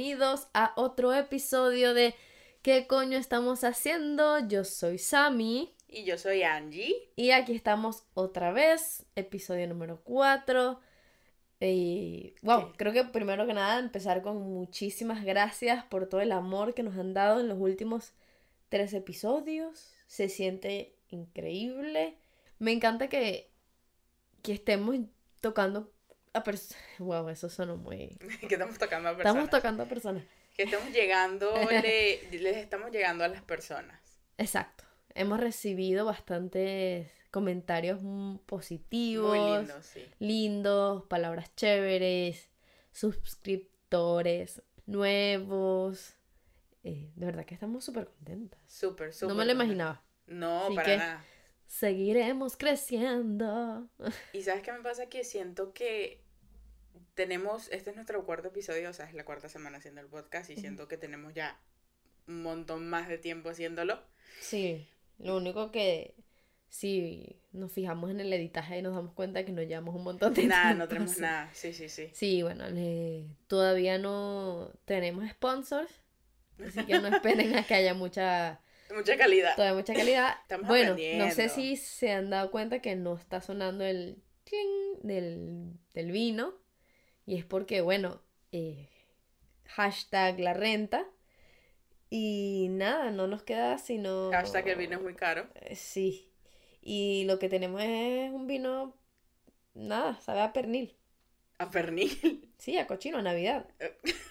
bienvenidos a otro episodio de ¿Qué coño estamos haciendo? Yo soy Sami. Y yo soy Angie. Y aquí estamos otra vez, episodio número 4. Y wow, creo que primero que nada empezar con muchísimas gracias por todo el amor que nos han dado en los últimos tres episodios. Se siente increíble. Me encanta que, que estemos tocando a personas. Wow, eso sonó muy. que estamos tocando a personas. Estamos tocando a personas. Que estamos llegando, les estamos llegando a las personas. Exacto. Hemos recibido bastantes comentarios positivos. Muy lindos, sí. Lindos, palabras chéveres, suscriptores nuevos. Eh, de verdad que estamos súper contentas. Súper, súper. No me lo imaginaba. No, para nada. Seguiremos creciendo. Y sabes qué me pasa que siento que tenemos, este es nuestro cuarto episodio, o sea, es la cuarta semana haciendo el podcast y siento que tenemos ya un montón más de tiempo haciéndolo. Sí, lo único que si nos fijamos en el editaje y nos damos cuenta que no llevamos un montón de Nada, no tenemos nada, sí, sí, sí. Sí, bueno, todavía no tenemos sponsors, así que no esperen a que haya mucha... Mucha calidad. Todavía mucha calidad. bueno, no sé si se han dado cuenta que no está sonando el del, del vino. Y es porque, bueno, eh, hashtag la renta. Y nada, no nos queda sino... Hashtag el vino es muy caro. Eh, sí. Y lo que tenemos es un vino, nada, sabe a pernil. ¿A pernil? Sí, a cochino, a Navidad.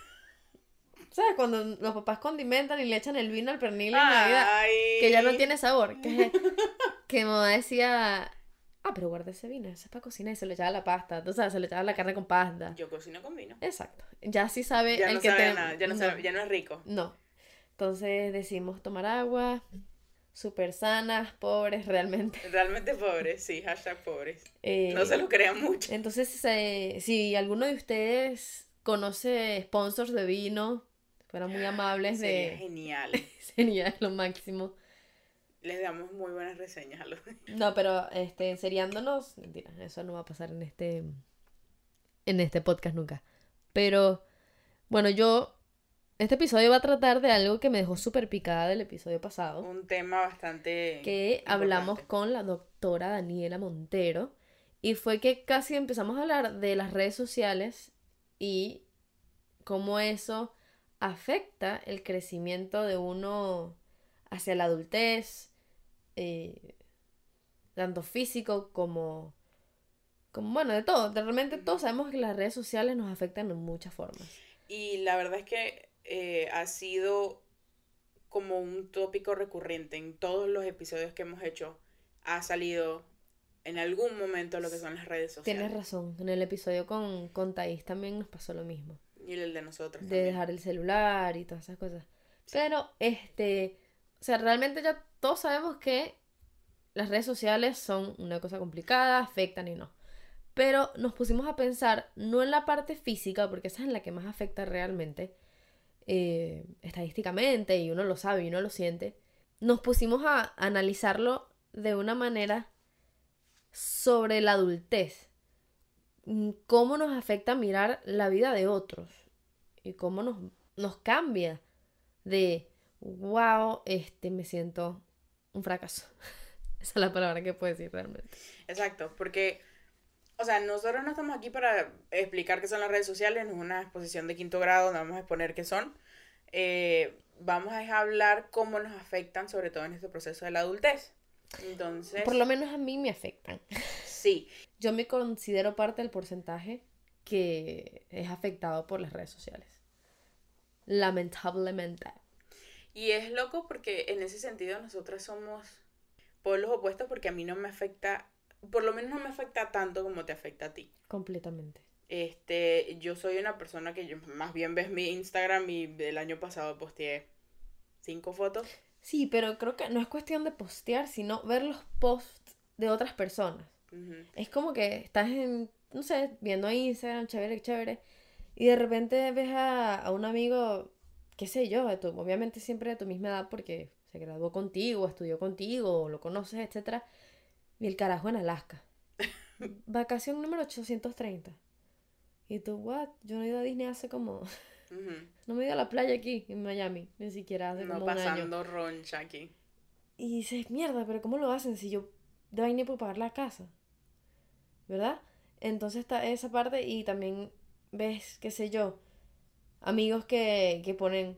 ¿Sabes? Cuando los papás condimentan y le echan el vino al pernil en Navidad, que ya no tiene sabor. Que, que mamá decía, ah, pero guarda ese vino, ese es para cocinar y se le echaba la pasta. Sabes, se le echaba la carne con pasta. Yo cocino con vino. Exacto. Ya sí sabe ya no sabe nada, ya no, Sabe, ya no es rico. No. Entonces decimos tomar agua, súper sanas, pobres, realmente. Realmente pobres, sí, hashtag pobres. Eh, no se lo crean mucho. Entonces, si alguno de ustedes conoce sponsors de vino, fueran muy amables Sería genial. Sería lo máximo les damos muy buenas reseñas a los No, pero este, seriándonos, mentira, eso no va a pasar en este en este podcast nunca. Pero bueno, yo este episodio va a tratar de algo que me dejó súper picada del episodio pasado. Un tema bastante que hablamos con la doctora Daniela Montero y fue que casi empezamos a hablar de las redes sociales y cómo eso afecta el crecimiento de uno hacia la adultez, eh, tanto físico como, como, bueno, de todo. realmente todos sabemos que las redes sociales nos afectan en muchas formas. Y la verdad es que eh, ha sido como un tópico recurrente en todos los episodios que hemos hecho. Ha salido en algún momento lo que son las redes sociales. Tienes razón. En el episodio con, con Thais también nos pasó lo mismo. Y el de nosotros. De dejar el celular y todas esas cosas. Pero, este, o sea, realmente ya todos sabemos que las redes sociales son una cosa complicada, afectan y no. Pero nos pusimos a pensar no en la parte física, porque esa es la que más afecta realmente, eh, estadísticamente, y uno lo sabe y uno lo siente. Nos pusimos a analizarlo de una manera sobre la adultez. Mm, cómo nos afecta mirar la vida de otros y cómo nos, nos cambia de wow, este me siento un fracaso. Esa es la palabra que puedo decir realmente. Exacto, porque, o sea, nosotros no estamos aquí para explicar qué son las redes sociales, no es una exposición de quinto grado donde vamos a exponer qué son. Eh, vamos a hablar cómo nos afectan, sobre todo en este proceso de la adultez. Entonces. Por lo menos a mí me afectan. Sí. Yo me considero parte del porcentaje que es afectado por las redes sociales. Lamentablemente. Y es loco porque en ese sentido nosotras somos polos opuestos porque a mí no me afecta, por lo menos no me afecta tanto como te afecta a ti. Completamente. Este, yo soy una persona que yo, más bien ves mi Instagram y del año pasado posteé cinco fotos. Sí, pero creo que no es cuestión de postear, sino ver los posts de otras personas. Es como que estás en, no sé, viendo Instagram, chévere, chévere, y de repente ves a, a un amigo qué sé yo, obviamente siempre de tu misma edad porque se graduó contigo, estudió contigo, lo conoces, etc. Y el carajo en Alaska. Vacación número 830. Y tú, what? Yo no he ido a Disney hace como... No me he ido a la playa aquí, en Miami, ni siquiera hace No como un año. pasando roncha aquí. Y dices, mierda, pero ¿cómo lo hacen si yo de vaina puedo pagar la casa? ¿Verdad? Entonces está esa parte y también ves, qué sé yo, amigos que, que ponen,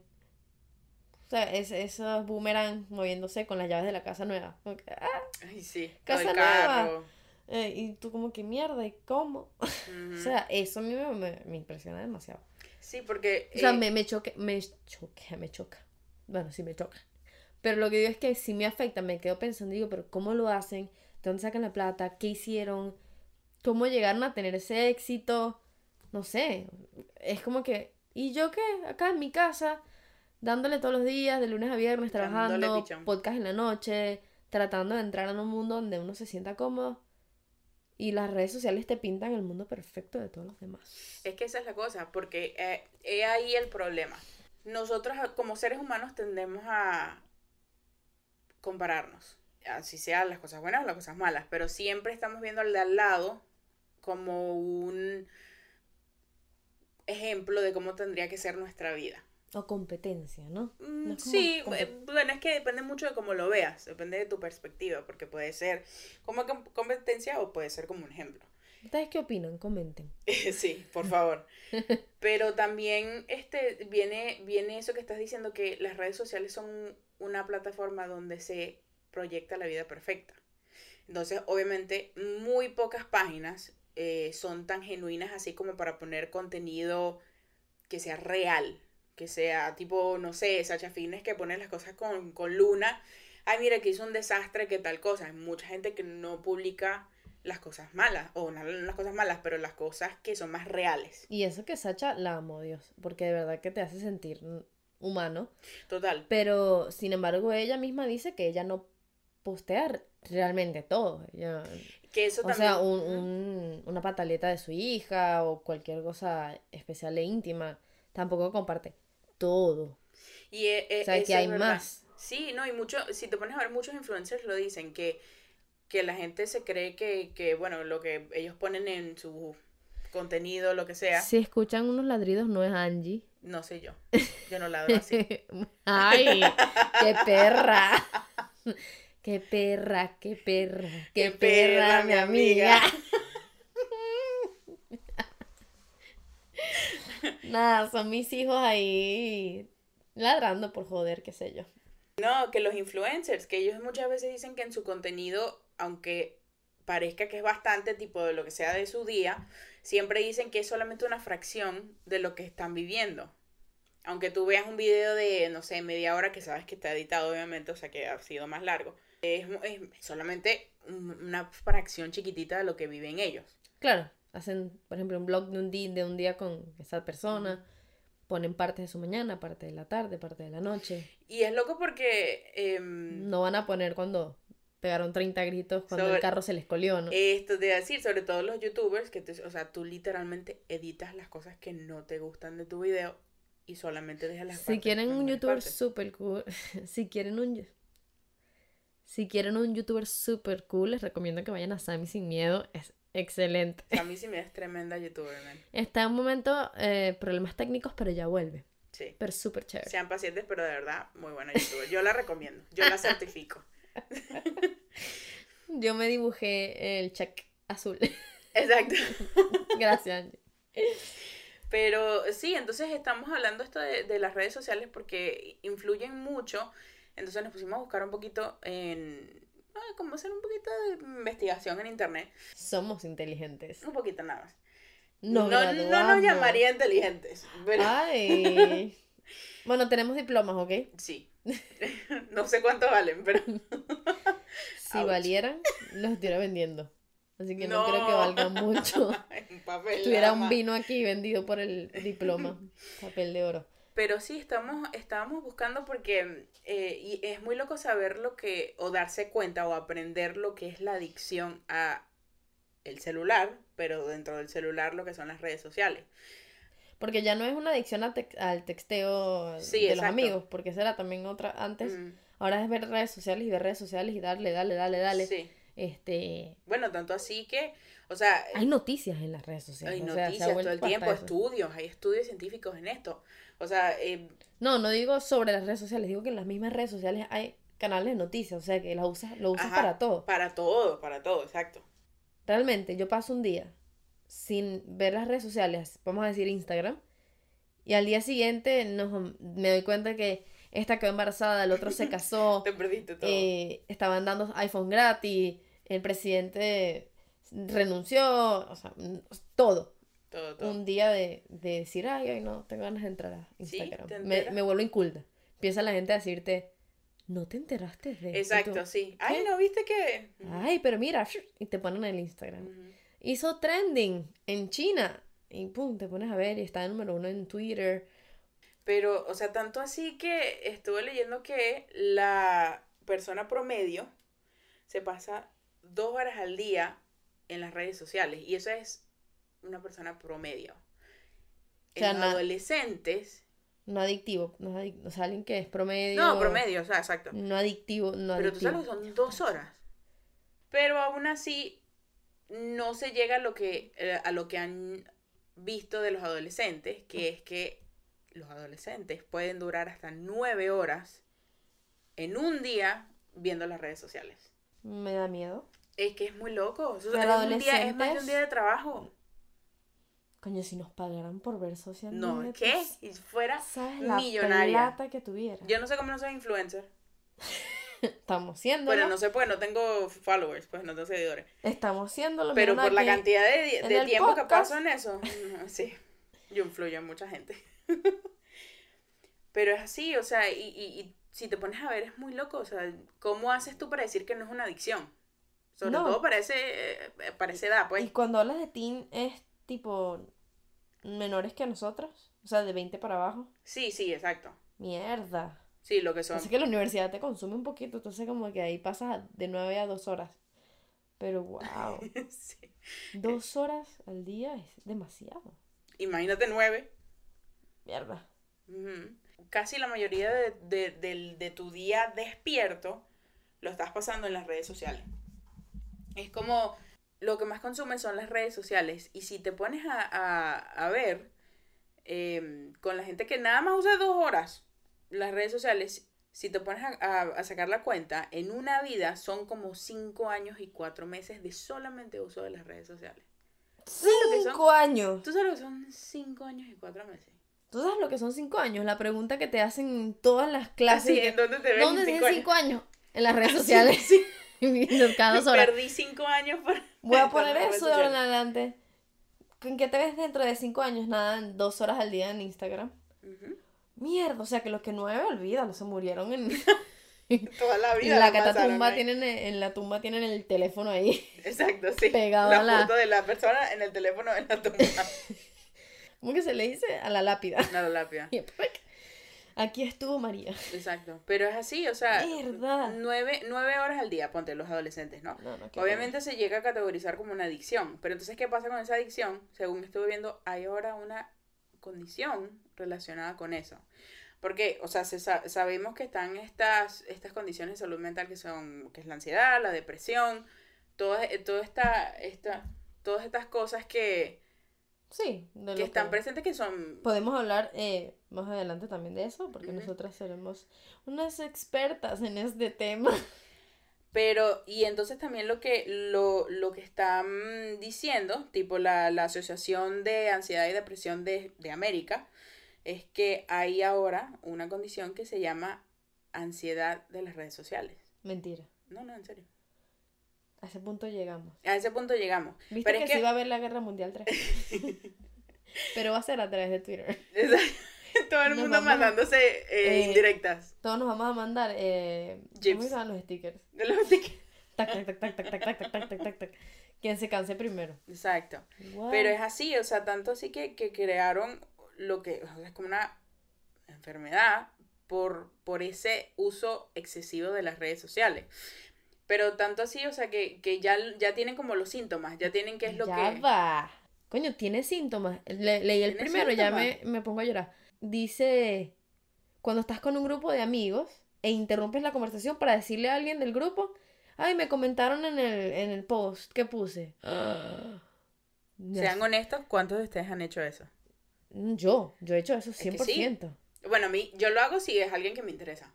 o sea, es, esos boomerang moviéndose con las llaves de la casa nueva. Como que, ah, Ay, sí. Casa nueva. carro. eh, y tú como que mierda, ¿y cómo? O sea, eso a mí me, me- me impresiona demasiado. sí, porque. O sea, eh, me, me choque, me choque, me choca. Bueno, sí me choca. Pero lo que digo es que si me afecta, me quedo pensando, digo, pero ¿cómo lo hacen? ¿De dónde sacan la plata? ¿Qué hicieron? ¿Cómo llegaron a tener ese éxito? No sé. Es como que, ¿y yo qué? Acá en mi casa, dándole todos los días, de lunes a viernes, trabajando, podcast en la noche, tratando de entrar en un mundo donde uno se sienta cómodo. Y las redes sociales te pintan el mundo perfecto de todos los demás. Es que esa es la cosa, porque eh, he ahí el problema. Nosotros a- como seres humanos tendemos a compararnos, así sean las cosas buenas o las cosas malas, pero siempre estamos viendo al de al lado como un ejemplo de cómo tendría que ser nuestra vida. O competencia, ¿no? Mm, No sí, eh, bueno, es que depende mucho de cómo lo veas, depende de tu perspectiva, porque puede ser como com- competencia o puede ser como un ejemplo. ¿Ustedes qué opinan? Comenten. Sí, por favor. Pero también este viene, viene eso que estás diciendo, que las redes sociales son una plataforma donde se proyecta la vida perfecta. Entonces, obviamente, muy pocas páginas eh, son tan genuinas así como para poner contenido que sea real, que sea tipo, no sé, Sacha Fitness que pone las cosas con, con luna. Ay, mira, que hizo un desastre, que tal cosa. Hay mucha gente que no publica las cosas malas, o no las cosas malas, pero las cosas que son más reales. Y eso que Sacha la amo, Dios, porque de verdad que te hace sentir humano. Total. Pero, sin embargo, ella misma dice que ella no postea realmente todo. Ella- Que eso o también. sea, un, un- una pataleta de su hija o cualquier cosa especial e íntima, tampoco comparte todo. Y O sea, eso que hay más. Sí, no, y mucho, si te pones a ver, muchos influencers lo dicen, que, que la gente se cree que, que, bueno, lo que ellos ponen en su contenido, lo que sea, Si escuchan unos ladridos, no es Angie. no sé yo. Yo no ladro así. ¡Ay! ¡Qué perra! ¡Qué perra, qué perra! ¡Qué, Qué perra, perra, mi mi amiga! amiga. Nada, son mis hijos ahí ladrando por joder, qué sé yo. No, que los influencers, que ellos muchas veces dicen que en su contenido, aunque parezca que es bastante tipo de lo que sea de su día, siempre dicen que es solamente una fracción de lo que están viviendo. Aunque tú veas un video de, no sé, media hora que sabes que está editado, obviamente, o sea que ha sido más largo. Es, es solamente un- una fracción chiquitita de lo que viven ellos. Claro, hacen, por ejemplo, un blog de un día, de un día con esa persona, ponen parte de su mañana, parte de la tarde, parte de la noche. Y es loco porque em, No van a poner cuando pegaron 30 gritos cuando Sobre- el carro se les colió, ¿no? esto te a decir, sobre todo los youtubers, que te- o sea, tú literalmente editas las cosas que no te gustan de tu video y solamente dejas las Si quieren un youtuber super cool, si quieren un si quieren un youtuber super cool, les recomiendo que vayan a Sammy Sin Miedo, es excelente. Mí sí me es tremenda youtuber, man. Está en un momento eh, problemas técnicos, pero ya vuelve. Sí. Pero súper chévere. Sean pacientes, pero de verdad, muy buena youtuber. Yo la recomiendo, yo la certifico. Yo me dibujé el check azul. Exacto. Gracias, Angie. Pero sí, entonces estamos hablando esto de, de las redes sociales porque influyen mucho. Entonces nos pusimos a buscar un poquito en... ah, como hacer un poquito de investigación en internet. Somos inteligentes. Un poquito nada más. Nos no, no nos llamaría inteligentes, pero Ay. Bueno, tenemos diplomas, ¿ok? sí. no sé cuánto valen, pero... Si Ouch. valieran, los estuviera vendiendo. Así que no, No. creo que valgan mucho. en papel. Tuviera un vino aquí vendido por el diploma. Papel de oro. Pero sí, estamos, estábamos buscando porque eh, y es muy loco saber lo que, o darse cuenta o aprender lo que es la adicción a el celular, pero dentro del celular lo que son las redes sociales. Porque ya no es una adicción a tex- al texteo Sí, de los amigos, porque esa era también otra antes. Mm, Ahora es ver redes sociales y ver redes sociales y darle, dale, dale, dale. Sí, Este, Bueno, tanto así que, o sea, hay noticias en las redes sociales. hay o sea, se ha noticias todo el tiempo, estudios, hay estudios científicos en esto. O sea, eh, No, no digo sobre las redes sociales, digo que en las mismas redes sociales hay canales de noticias, o sea que las usas, lo usas ajá, para todo. Para todo, para todo, exacto. Realmente, yo paso un día sin ver las redes sociales, vamos a decir Instagram, y al día siguiente nos, me doy cuenta que esta quedó embarazada, el otro se casó, Te perdiste todo. eh, estaban dando iPhone gratis, el presidente renunció, o sea, todo. Todo, todo. Un día de, de decir, ay, ay, no, tengo ganas de entrar a Instagram. me, vuelvo inculta. Empieza la gente a decirte, no te enteraste de esto?". Y Exacto, tú, sí. Ay. ¿no viste que? Ay, pero mira, y te ponen en el Instagram. Hizo trending en China. Y pum, te pones a ver y está el número uno en Twitter. Pero, o sea, tanto así que estuve leyendo que la persona promedio se pasa dos horas al día en las redes sociales. Y eso es una persona promedio. O sea, En adolescentes. No adictivo. No adic- o sea, alguien que es promedio. No, promedio, o sea, exacto. No adictivo, no Pero tú adictivo. sabes que son dos horas. Pero aún así no se llega a lo que, eh, a lo que han visto de los adolescentes, que es que los adolescentes pueden durar hasta nueve horas en un día viendo las redes sociales. Me da miedo. Es que es muy loco. Eso es, un día, es más de un día de trabajo. Coño, si nos pagaran por ver social No, ¿qué? tú Si fuera ¿Sabes la millonaria. plata que tuviera? Yo no sé cómo no soy influencer. Estamos siendo. Pero no sé, pues no tengo followers, pues no tengo seguidores. Estamos siendo lo Pero por la cantidad de, tiempo que paso en eso, mm, sí, yo influyo en mucha gente. Pero es así, o sea, y, y, y si te pones a ver es muy loco, o sea, ¿cómo haces tú para decir que no es una adicción? Sobre No. todo para, ese, eh, para esa edad, pues. Y cuando hablas de teen es tipo menores que nosotros, o sea, de 20 para abajo. Sí, sí, exacto. Mierda. Sí, lo que son. Así que la universidad te consume un poquito, entonces como que ahí pasas de 9 a 2 horas. Pero wow, Sí. dos horas al día es demasiado. Imagínate nueve. Mierda. Ujú. Casi la mayoría de, de- de tu día despierto lo estás pasando en las redes sociales. Es como lo que más consumes son las redes sociales. Y si te pones a, a- a ver em, con la gente que nada más usa dos horas las redes sociales, si te pones a, a- sacar la cuenta, en una vida son como cinco años y cuatro meses de solamente uso de las redes sociales. Cinco años. ¿Tú sabes lo que son cinco años y cuatro meses? ¿Tú sabes lo que son cinco años? La pregunta que te hacen en todas las clases. ¿en dónde te ves ¿Dónde en cinco años? cinco años? En las redes sociales. Sí, cada. Perdí cinco años por... Voy a poner eso de ahora en adelante. ¿En qué te ves dentro de cinco años? Nada, en dos horas al día en Instagram. Mierda, o sea que los que nueve, olvídalo, se murieron en, Toda la en vida. la la catatumba, tienen, en la tumba tienen el teléfono ahí. Exacto, sí. pegado la a la- foto de la persona en el teléfono en la tumba. ¿Cómo que se le dice? A la lápida. No, la lápida. Aquí estuvo María. Exacto. Pero es así, o sea, nueve, nueve horas al día, ponte los adolescentes, ¿no? No, no, Obviamente se llega a categorizar como una adicción. Pero entonces, ¿qué pasa con esa adicción? Según estuve viendo, hay ahora una condición relacionada con eso. Porque, o sea, se sa- sabemos que están estas, estas condiciones de salud mental que son, que es la ansiedad, la depresión, toda, eh, toda esta, esta, todas estas cosas que, Sí, de que están que- presentes que son Podemos hablar eh, más adelante también de eso, porque nosotras seremos unas expertas en este tema. Pero, y entonces también lo que, lo, lo que están diciendo, tipo la, la Asociación de Ansiedad y Depresión de, de América, es que hay ahora una condición que se llama ansiedad de las redes sociales. Mentira. No, no, en serio. A ese punto llegamos. A ese punto llegamos. ¿Viste Pero que, es que- sí va a haber la guerra mundial 3? Pero va a ser a través de Twitter. Todo el Nos mundo a- mandándose eh, eh, indirectas. Todos nos vamos a mandar. Eh. ¿Cómo se los stickers? De los tic- Tac, tac, tac, tac, tac, tac, tac, tac, tac, tac, tac. Quien se canse primero. Exacto. Pero es así, o sea, tanto así que, que crearon lo que o sea, es como una enfermedad por, por ese uso excesivo de las redes sociales. Pero tanto así, o sea, que, que ya, ya tienen como los síntomas, ya tienen qué es lo ya que... va. Coño, tiene síntomas. Le- leí el ¿Tiene primero, ya me, síntomas? me pongo a llorar. Dice, cuando estás con un grupo de amigos e interrumpes la conversación para decirle a alguien del grupo, Ay, me comentaron en el, en el post que puse. Sean honestos, ¿cuántos de ustedes han hecho eso? Mm, Yo, yo he hecho eso que 100%. sí. Bueno, a mí, yo lo hago si es alguien que me interesa.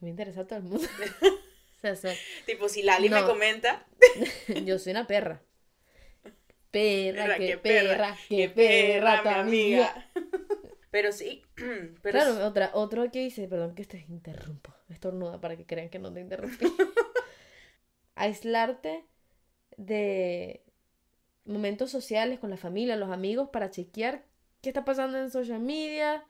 Me interesa a todo el mundo. sea, Tipo, si Lali me comenta, yo soy una perra. Perra, qué perra, qué perra, tu amiga. Pero sí, pero claro, sí- otra, otro que dice, perdón que te interrumpo, estornuda para que crean que no te interrumpí. Aislarte de momentos sociales con la familia, los amigos, para chequear qué está pasando en social media.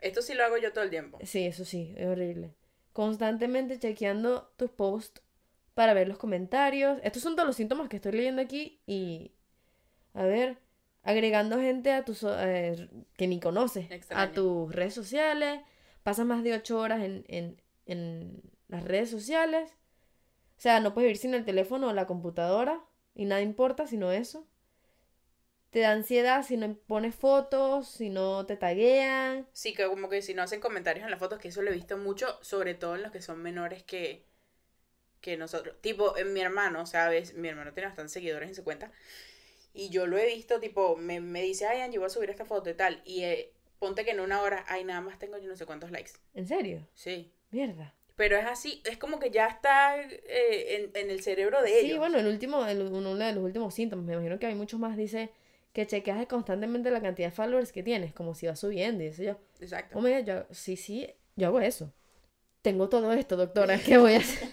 esto sí lo hago yo todo el tiempo. Sí, eso sí, es horrible. Constantemente chequeando tus posts para ver los comentarios. Estos son todos los síntomas que estoy leyendo aquí y, a ver, agregando gente a tus, eh, que ni conoces a tus redes sociales. Pasas más de ocho horas en, en, en las redes sociales. O sea, no puedes vivir sin el teléfono o la computadora y nada importa sino eso. Te da ansiedad si no pones fotos, si no te taguean. Sí, que como que si no hacen comentarios en las fotos, que eso lo he visto mucho, sobre todo en los que son menores que, que nosotros. Tipo, en mi hermano, ¿sabes? Mi hermano tiene bastantes seguidores en su cuenta. Y yo lo he visto, tipo, me, me dice, ay, Angie, voy a subir esta foto y tal. Y eh, ponte que en una hora, ay, nada más tengo yo no sé cuántos likes. ¿En serio? Sí. Mierda. Pero es así, es como que ya está eh, en, en el cerebro de Sí, ellos. bueno, el último, el- uno de los últimos síntomas, me imagino que hay muchos más, dice que chequeas constantemente la cantidad de followers que tienes, como si va subiendo, y eso yo. Exacto. Oh God, yo, sí, sí, yo hago eso. Tengo todo esto, doctora, ¿qué voy a hacer?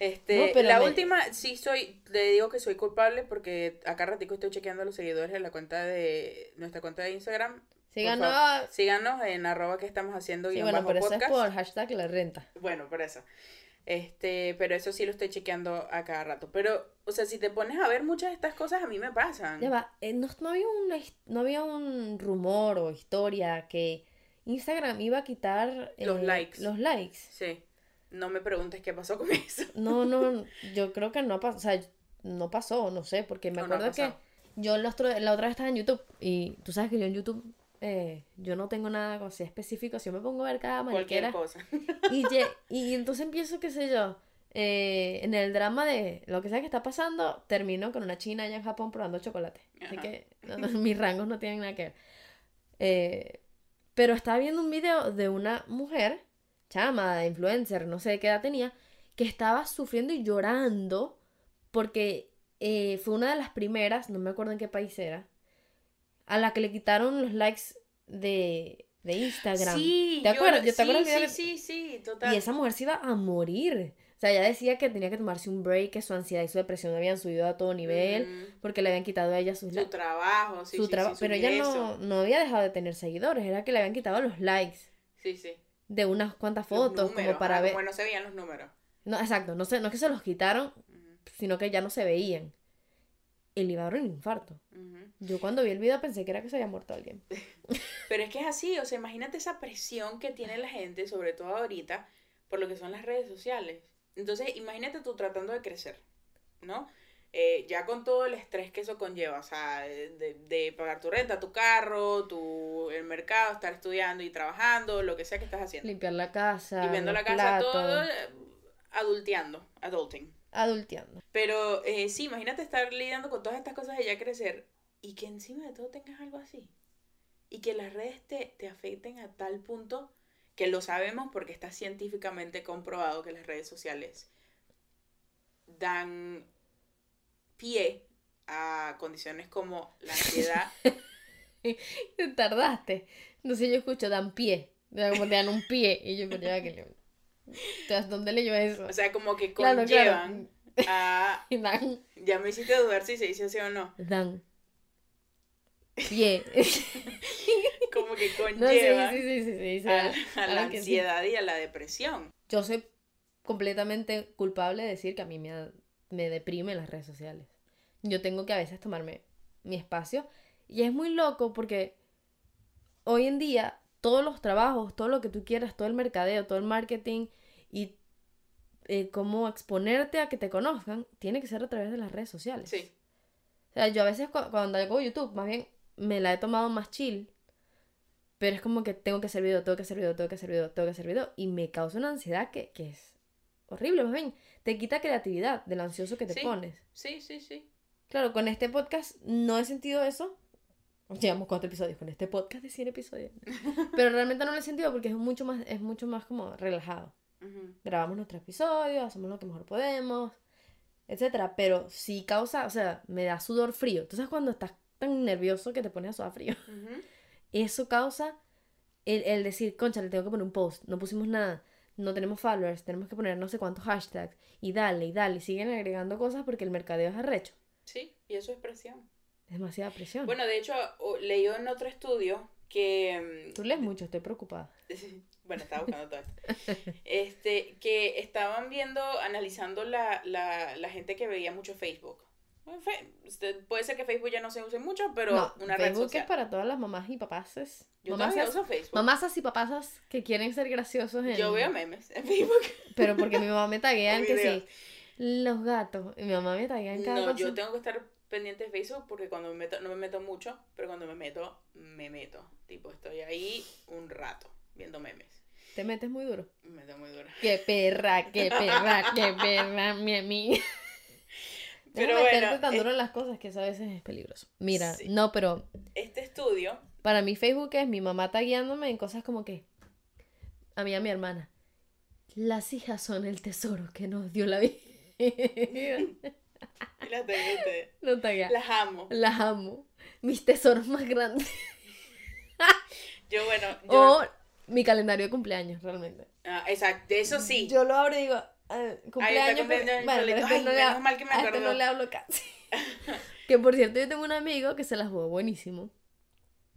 Este, No, pero la me- última, sí soy, le digo que soy culpable porque acá ratico estoy chequeando los seguidores de la cuenta de, nuestra cuenta de Instagram. Favor, Síganos en arroba que estamos haciendo sí, guion bueno, bajo pero eso es podcast. por hashtag la renta. Bueno, por eso. Este, pero eso sí lo estoy chequeando a cada rato. Pero, o sea, si te pones a ver muchas de estas cosas, a mí me pasan. Ya va, eh, no, no había una, no había un rumor o historia que Instagram iba a quitar Los eh, likes. Los likes. Sí. No me preguntes qué pasó con eso. No, no, yo creo que no pasó, o sea, no pasó, no sé, porque me No, no ha acuerdo que yo la otra vez estaba en YouTube y tú sabes que yo en YouTube, eh, yo no tengo nada así específico, si yo me pongo a ver cada Cualquier mariquera cosa. y, y entonces empiezo, qué sé yo, eh, en el drama de lo que sea que está pasando, termino con una china allá en Japón probando chocolate. Así que no, no, mis rangos no tienen nada que ver. Eh, pero estaba viendo un video de una mujer, chama, influencer, no sé de qué edad tenía, que estaba sufriendo y llorando porque eh, fue una de las primeras, no me acuerdo en qué país era, a la que le quitaron los likes de, de Instagram. Sí, ¿Te acuerdas? ¿Yo te sí, acuerdas sí, sí, sí, total. y esa mujer se iba a morir. O sea, ella decía que tenía que tomarse un break, que su ansiedad y su depresión habían subido a todo nivel, porque le habían quitado a ella sus Su likes. trabajo, sí, su sí, trabajo. sí, su Pero ella no, no había dejado de tener seguidores, era que le habían quitado los likes Sí, sí. de unas cuantas fotos, números, como para ah, ver. Como no se veían los números. No, exacto, no sé, no es que se los quitaron, sino que ya no se veían. Y le iba a dar un infarto. Yo cuando vi el video pensé que era que se había muerto alguien. Pero es que es así, o sea, imagínate esa presión que tiene la gente, sobre todo ahorita, por lo que son las redes sociales. Entonces, imagínate tú tratando de crecer, ¿no? Eh, ya con todo el estrés que eso conlleva, o sea, de, de pagar tu renta, tu carro, tu, el mercado, estar estudiando y trabajando, lo que sea que estás haciendo. Limpiar la casa, Limpiando la casa, platos, todo, eh, adulteando, adulting. Adulteando. Pero eh, sí, imagínate estar lidiando con todas estas cosas y ya crecer y que encima de todo tengas algo así. Y que las redes te, te afecten a tal punto que lo sabemos porque está científicamente comprobado que las redes sociales dan pie a condiciones como la ansiedad. Te tardaste. No sé, yo escucho, dan pie. Como te dan un pie. Y yo, ya que le... Entonces, ¿dónde le lleva eso? o sea, como que Claro, claro. conllevan a... Dan, Ya me hiciste dudar si se dice así o no. dan. Pie. Como que No, sí, conllevan sí, sí, sí, sí, sí, a, a la ansiedad y a la depresión. Yo soy completamente culpable de decir que a mí me, me deprime las redes sociales. Yo tengo que a veces tomarme mi espacio. Y es muy loco porque hoy en día todos los trabajos, todo lo que tú quieras, todo el mercadeo, todo el marketing y eh, cómo exponerte a que te conozcan, tiene que ser a través de las redes sociales. Sí. O sea, yo a veces cu- cuando hago YouTube, más bien me la he tomado más chill. Pero es como que tengo que hacer video, tengo que hacer video, tengo que hacer video, tengo que hacer video. Y me causa una ansiedad que, que es horrible, más bien, te quita creatividad del ansioso que te Sí. pones. Sí, sí, sí. Claro, con este podcast no he sentido eso. Llevamos cuatro episodios con este podcast de 100 episodios. Pero realmente no lo he sentido porque es mucho más, es mucho más como relajado. Grabamos nuestro episodio, hacemos lo que mejor podemos, etcétera. Pero sí causa, o sea, me da sudor frío. Entonces cuando estás tan nervioso que te pones a sudar frío, Ujú. eso causa el, el decir, concha, le tengo que poner un post, no pusimos nada, no tenemos followers, tenemos que poner no sé cuántos hashtags, y dale, y dale, y siguen agregando cosas porque el mercadeo es arrecho. Sí, y eso es presión. Es demasiada presión. Bueno, de hecho, leí en otro estudio que... Tú lees mucho, estoy preocupada. Bueno, estaba buscando todo esto. Este, que estaban viendo, analizando la, la, la gente que veía mucho Facebook. Fe- este, Puede ser que Facebook ya no se use mucho, pero no, una red Facebook social. es para todas las mamás y papaces. Yo mamás todavía uso Facebook. Mamásas y papasas que quieren ser graciosos en... Yo veo memes en Facebook. Pero porque mi mamá me taguea en que sí. Los gatos. Y mi mamá me taguea en cada No, cosa. yo tengo que estar pendiente de Facebook porque cuando me meto, no me meto mucho, pero cuando me meto, me meto. Tipo, estoy ahí un rato viendo memes. Te metes muy duro. Me meto muy duro. Qué perra, qué perra, qué perra, mi amiga. Pero Pero meterte bueno, tan duro en las cosas que eso a veces es peligroso. Mira, Sí. no, pero Este estudio, para mí Facebook es mi mamá tagueándome en cosas como que a mí a mi hermana. Las hijas son el tesoro que nos dio la vida. y las tengo ustedes. no taguea. Las amo. Las amo. Mis tesoros más grandes. Yo, bueno, yo. O mi calendario de cumpleaños, realmente. Ah, exacto, eso sí. Yo lo abro y digo, ah, cumpleaños. pero- bueno, este Ay, no le menos mal que me a este acordó. no le hablo casi. que por cierto, yo tengo un amigo que se la jugó buenísimo.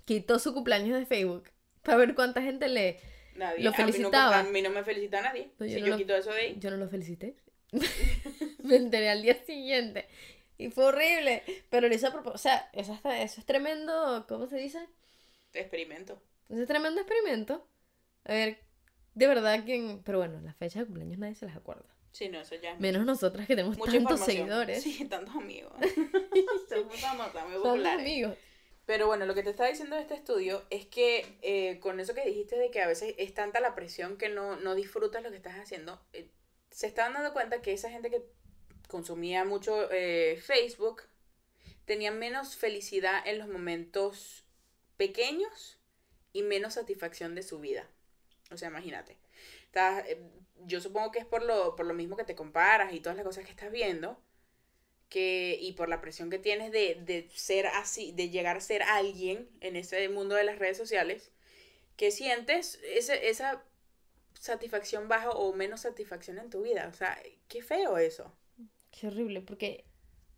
Quitó su cumpleaños de Facebook para ver cuánta gente le. Nadie. lo A mí no- felicitaba. A mí no, me felicita nadie. No, yo si no yo lo- quito eso de ahí. Yo no lo felicité. Me enteré al día siguiente. Y fue horrible. Pero lo hizo a propósito. O sea, eso, está- eso es tremendo. ¿Cómo se dice? Experimento. Eso es tremendo experimento. A ver, de verdad quién. Pero bueno, las fechas de cumpleaños nadie se las acuerda. Sí, no, eso ya es Menos nosotras que tenemos mucha tantos seguidores. Sí, tantos amigos. Somos famosas, muy amigos. Pero bueno, lo que te estaba diciendo de este estudio es que eh, con eso que dijiste de que a veces es tanta la presión que no, no disfrutas lo que estás haciendo, eh, se estaban dando cuenta que esa gente que consumía mucho eh, Facebook tenía menos felicidad en los momentos pequeños y menos satisfacción de su vida. O sea, imagínate. Estás, eh, yo supongo que es por lo, por lo mismo que te comparas y todas las cosas que estás viendo que y por la presión que tienes de, de ser así, de llegar a ser alguien en ese mundo de las redes sociales, que sientes ese, esa satisfacción baja o menos satisfacción en tu vida. O sea, qué feo eso. Qué horrible, porque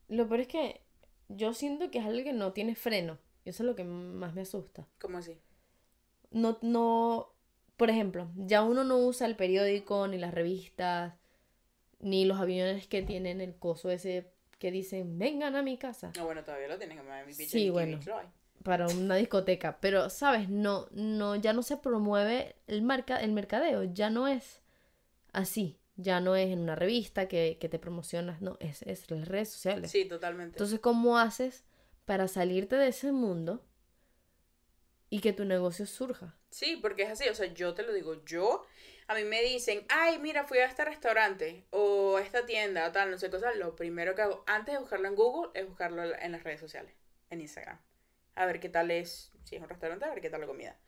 lo peor es que yo siento que es algo que no tiene freno. Y eso es lo que más me asusta. ¿Cómo así? No, no, por ejemplo, ya uno no usa el periódico, ni las revistas, ni los aviones que tienen el coso ese que dicen, vengan a mi casa. No, bueno, todavía lo tienen Beach. Sí, bueno. Para una discoteca, pero sabes, no, no, ya no se promueve el marca, el mercadeo, ya no es así, ya no es en una revista que, que te promocionas, no, es, es las redes sociales. Sí, totalmente. Entonces, ¿cómo haces para salirte de ese mundo y que tu negocio surja? Sí, porque es así, o sea, yo te lo digo, yo, a mí me dicen, ay, mira, fui a este restaurante o a esta tienda o tal, no sé qué cosa, lo primero que hago antes de buscarlo en Google es buscarlo en las redes sociales, en Instagram. A ver qué tal es, si es un restaurante, a ver qué tal la comida.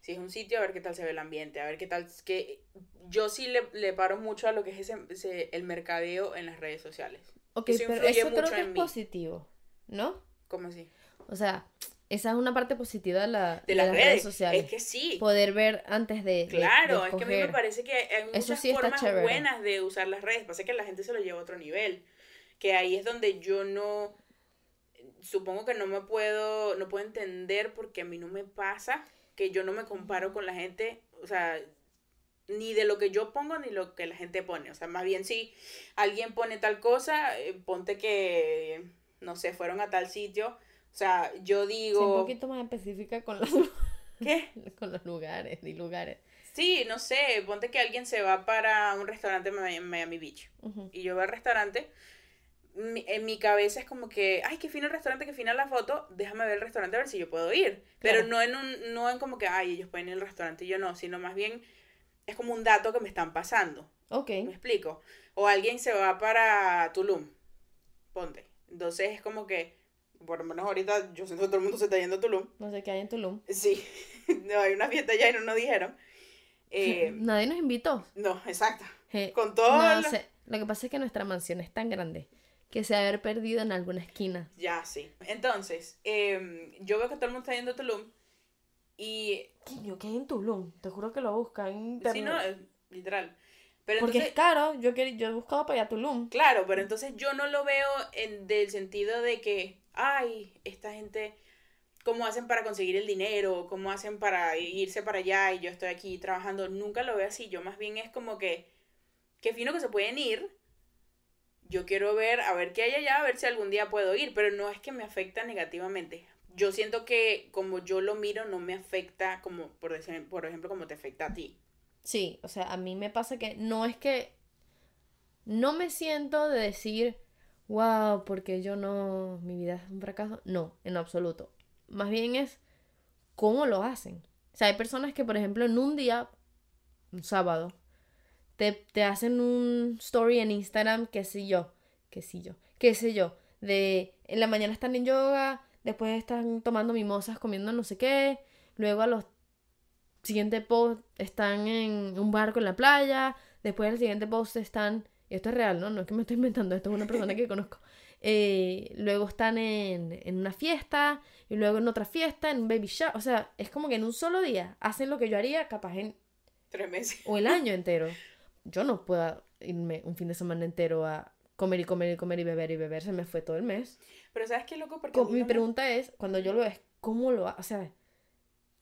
Si es un sitio, a ver qué tal se ve el ambiente, a ver qué tal, que yo sí le, le paro mucho a lo que es ese, ese- el mercadeo en las redes sociales. Ok, Eso pero eso creo que es mí. positivo, ¿no? ¿Cómo así? O sea, esa es una parte positiva de, la, De las, redes, redes, sociales. es que sí. Poder ver antes de, de- Claro, de es que a mí me parece que hay Eso muchas sí formas buenas de usar las redes. Pasa que la gente se lo lleva a otro nivel. Que ahí es donde yo no. Supongo que no me puedo. No puedo entender porque a mí no me pasa que yo no me comparo con la gente. O sea, ni de lo que yo pongo ni lo que la gente pone. O sea, más bien si alguien pone tal cosa, eh, ponte que. No sé, fueron a tal sitio. O sea, yo digo. un poquito más específica con los, ¿Qué? con los lugares, y lugares. Sí, no sé, ponte que alguien se va para un restaurante en Miami- Beach y yo voy al restaurante, mi- en mi cabeza es como que, ay, qué fino el restaurante, qué fina la foto, déjame ver el restaurante a ver si yo puedo ir. Pero no en un, no en como que, ay, ellos pueden ir al restaurante y yo no, sino más bien es como un dato que me están pasando. Ok. ¿Me explico? O alguien se va para Tulum, ponte. Entonces es como que, por lo menos ahorita yo siento que todo el mundo se está yendo a Tulum. No sé qué hay en Tulum. Sí, no, hay una fiesta allá y no nos dijeron. Eh, Nadie nos invitó. no, exacto. Con todo no lo- que pasa es que nuestra mansión es tan grande que se ha haber perdido en alguna esquina. Ya, sí. Entonces, em, yo veo que todo el mundo está yendo a Tulum y... ¿Qué, yo qué hay en Tulum? Te juro que lo buscan en internet. Sí, no, literal. Pero Porque entonces, es caro. Yo, yo he buscado para allá a Tulum. Claro, pero entonces yo no lo veo en del sentido de que, ay, esta gente, ¿cómo hacen para conseguir el dinero? ¿Cómo hacen para irse para allá y yo estoy aquí trabajando? Nunca lo veo así. Yo más bien es como que, qué fino que se pueden ir. Yo quiero ver, a ver qué hay allá, a ver si algún día puedo ir, pero no es que me afecta negativamente. Yo siento que como yo lo miro no me afecta como, por, decir, por ejemplo, como te afecta a ti. Sí, o sea, a mí me pasa que no es que no me siento de decir, wow, porque yo no, mi vida es un fracaso. No, en absoluto. Más bien es cómo lo hacen. O sea, hay personas que, por ejemplo, en un día, un sábado, te, te hacen un story en Instagram, qué sé yo, qué sé yo, qué sé yo, de en la mañana están en yoga, después están tomando mimosas, comiendo no sé qué, luego a los siguiente post están en un barco en la playa, después el siguiente post están, esto es real, ¿no? No es que me estoy inventando, esto es una persona que conozco. Eh, luego están en, en una fiesta, y luego en otra fiesta, en un baby shower, o sea, es como que en un solo día hacen lo que yo haría capaz en, Tres meses. o el año entero. Yo no puedo irme un fin de semana entero a comer y comer y comer y beber y beber, se me fue todo el mes. Pero ¿sabes qué loco? Porque Mi no me- pregunta es, cuando yo lo veo, es cómo lo hacen, o sea,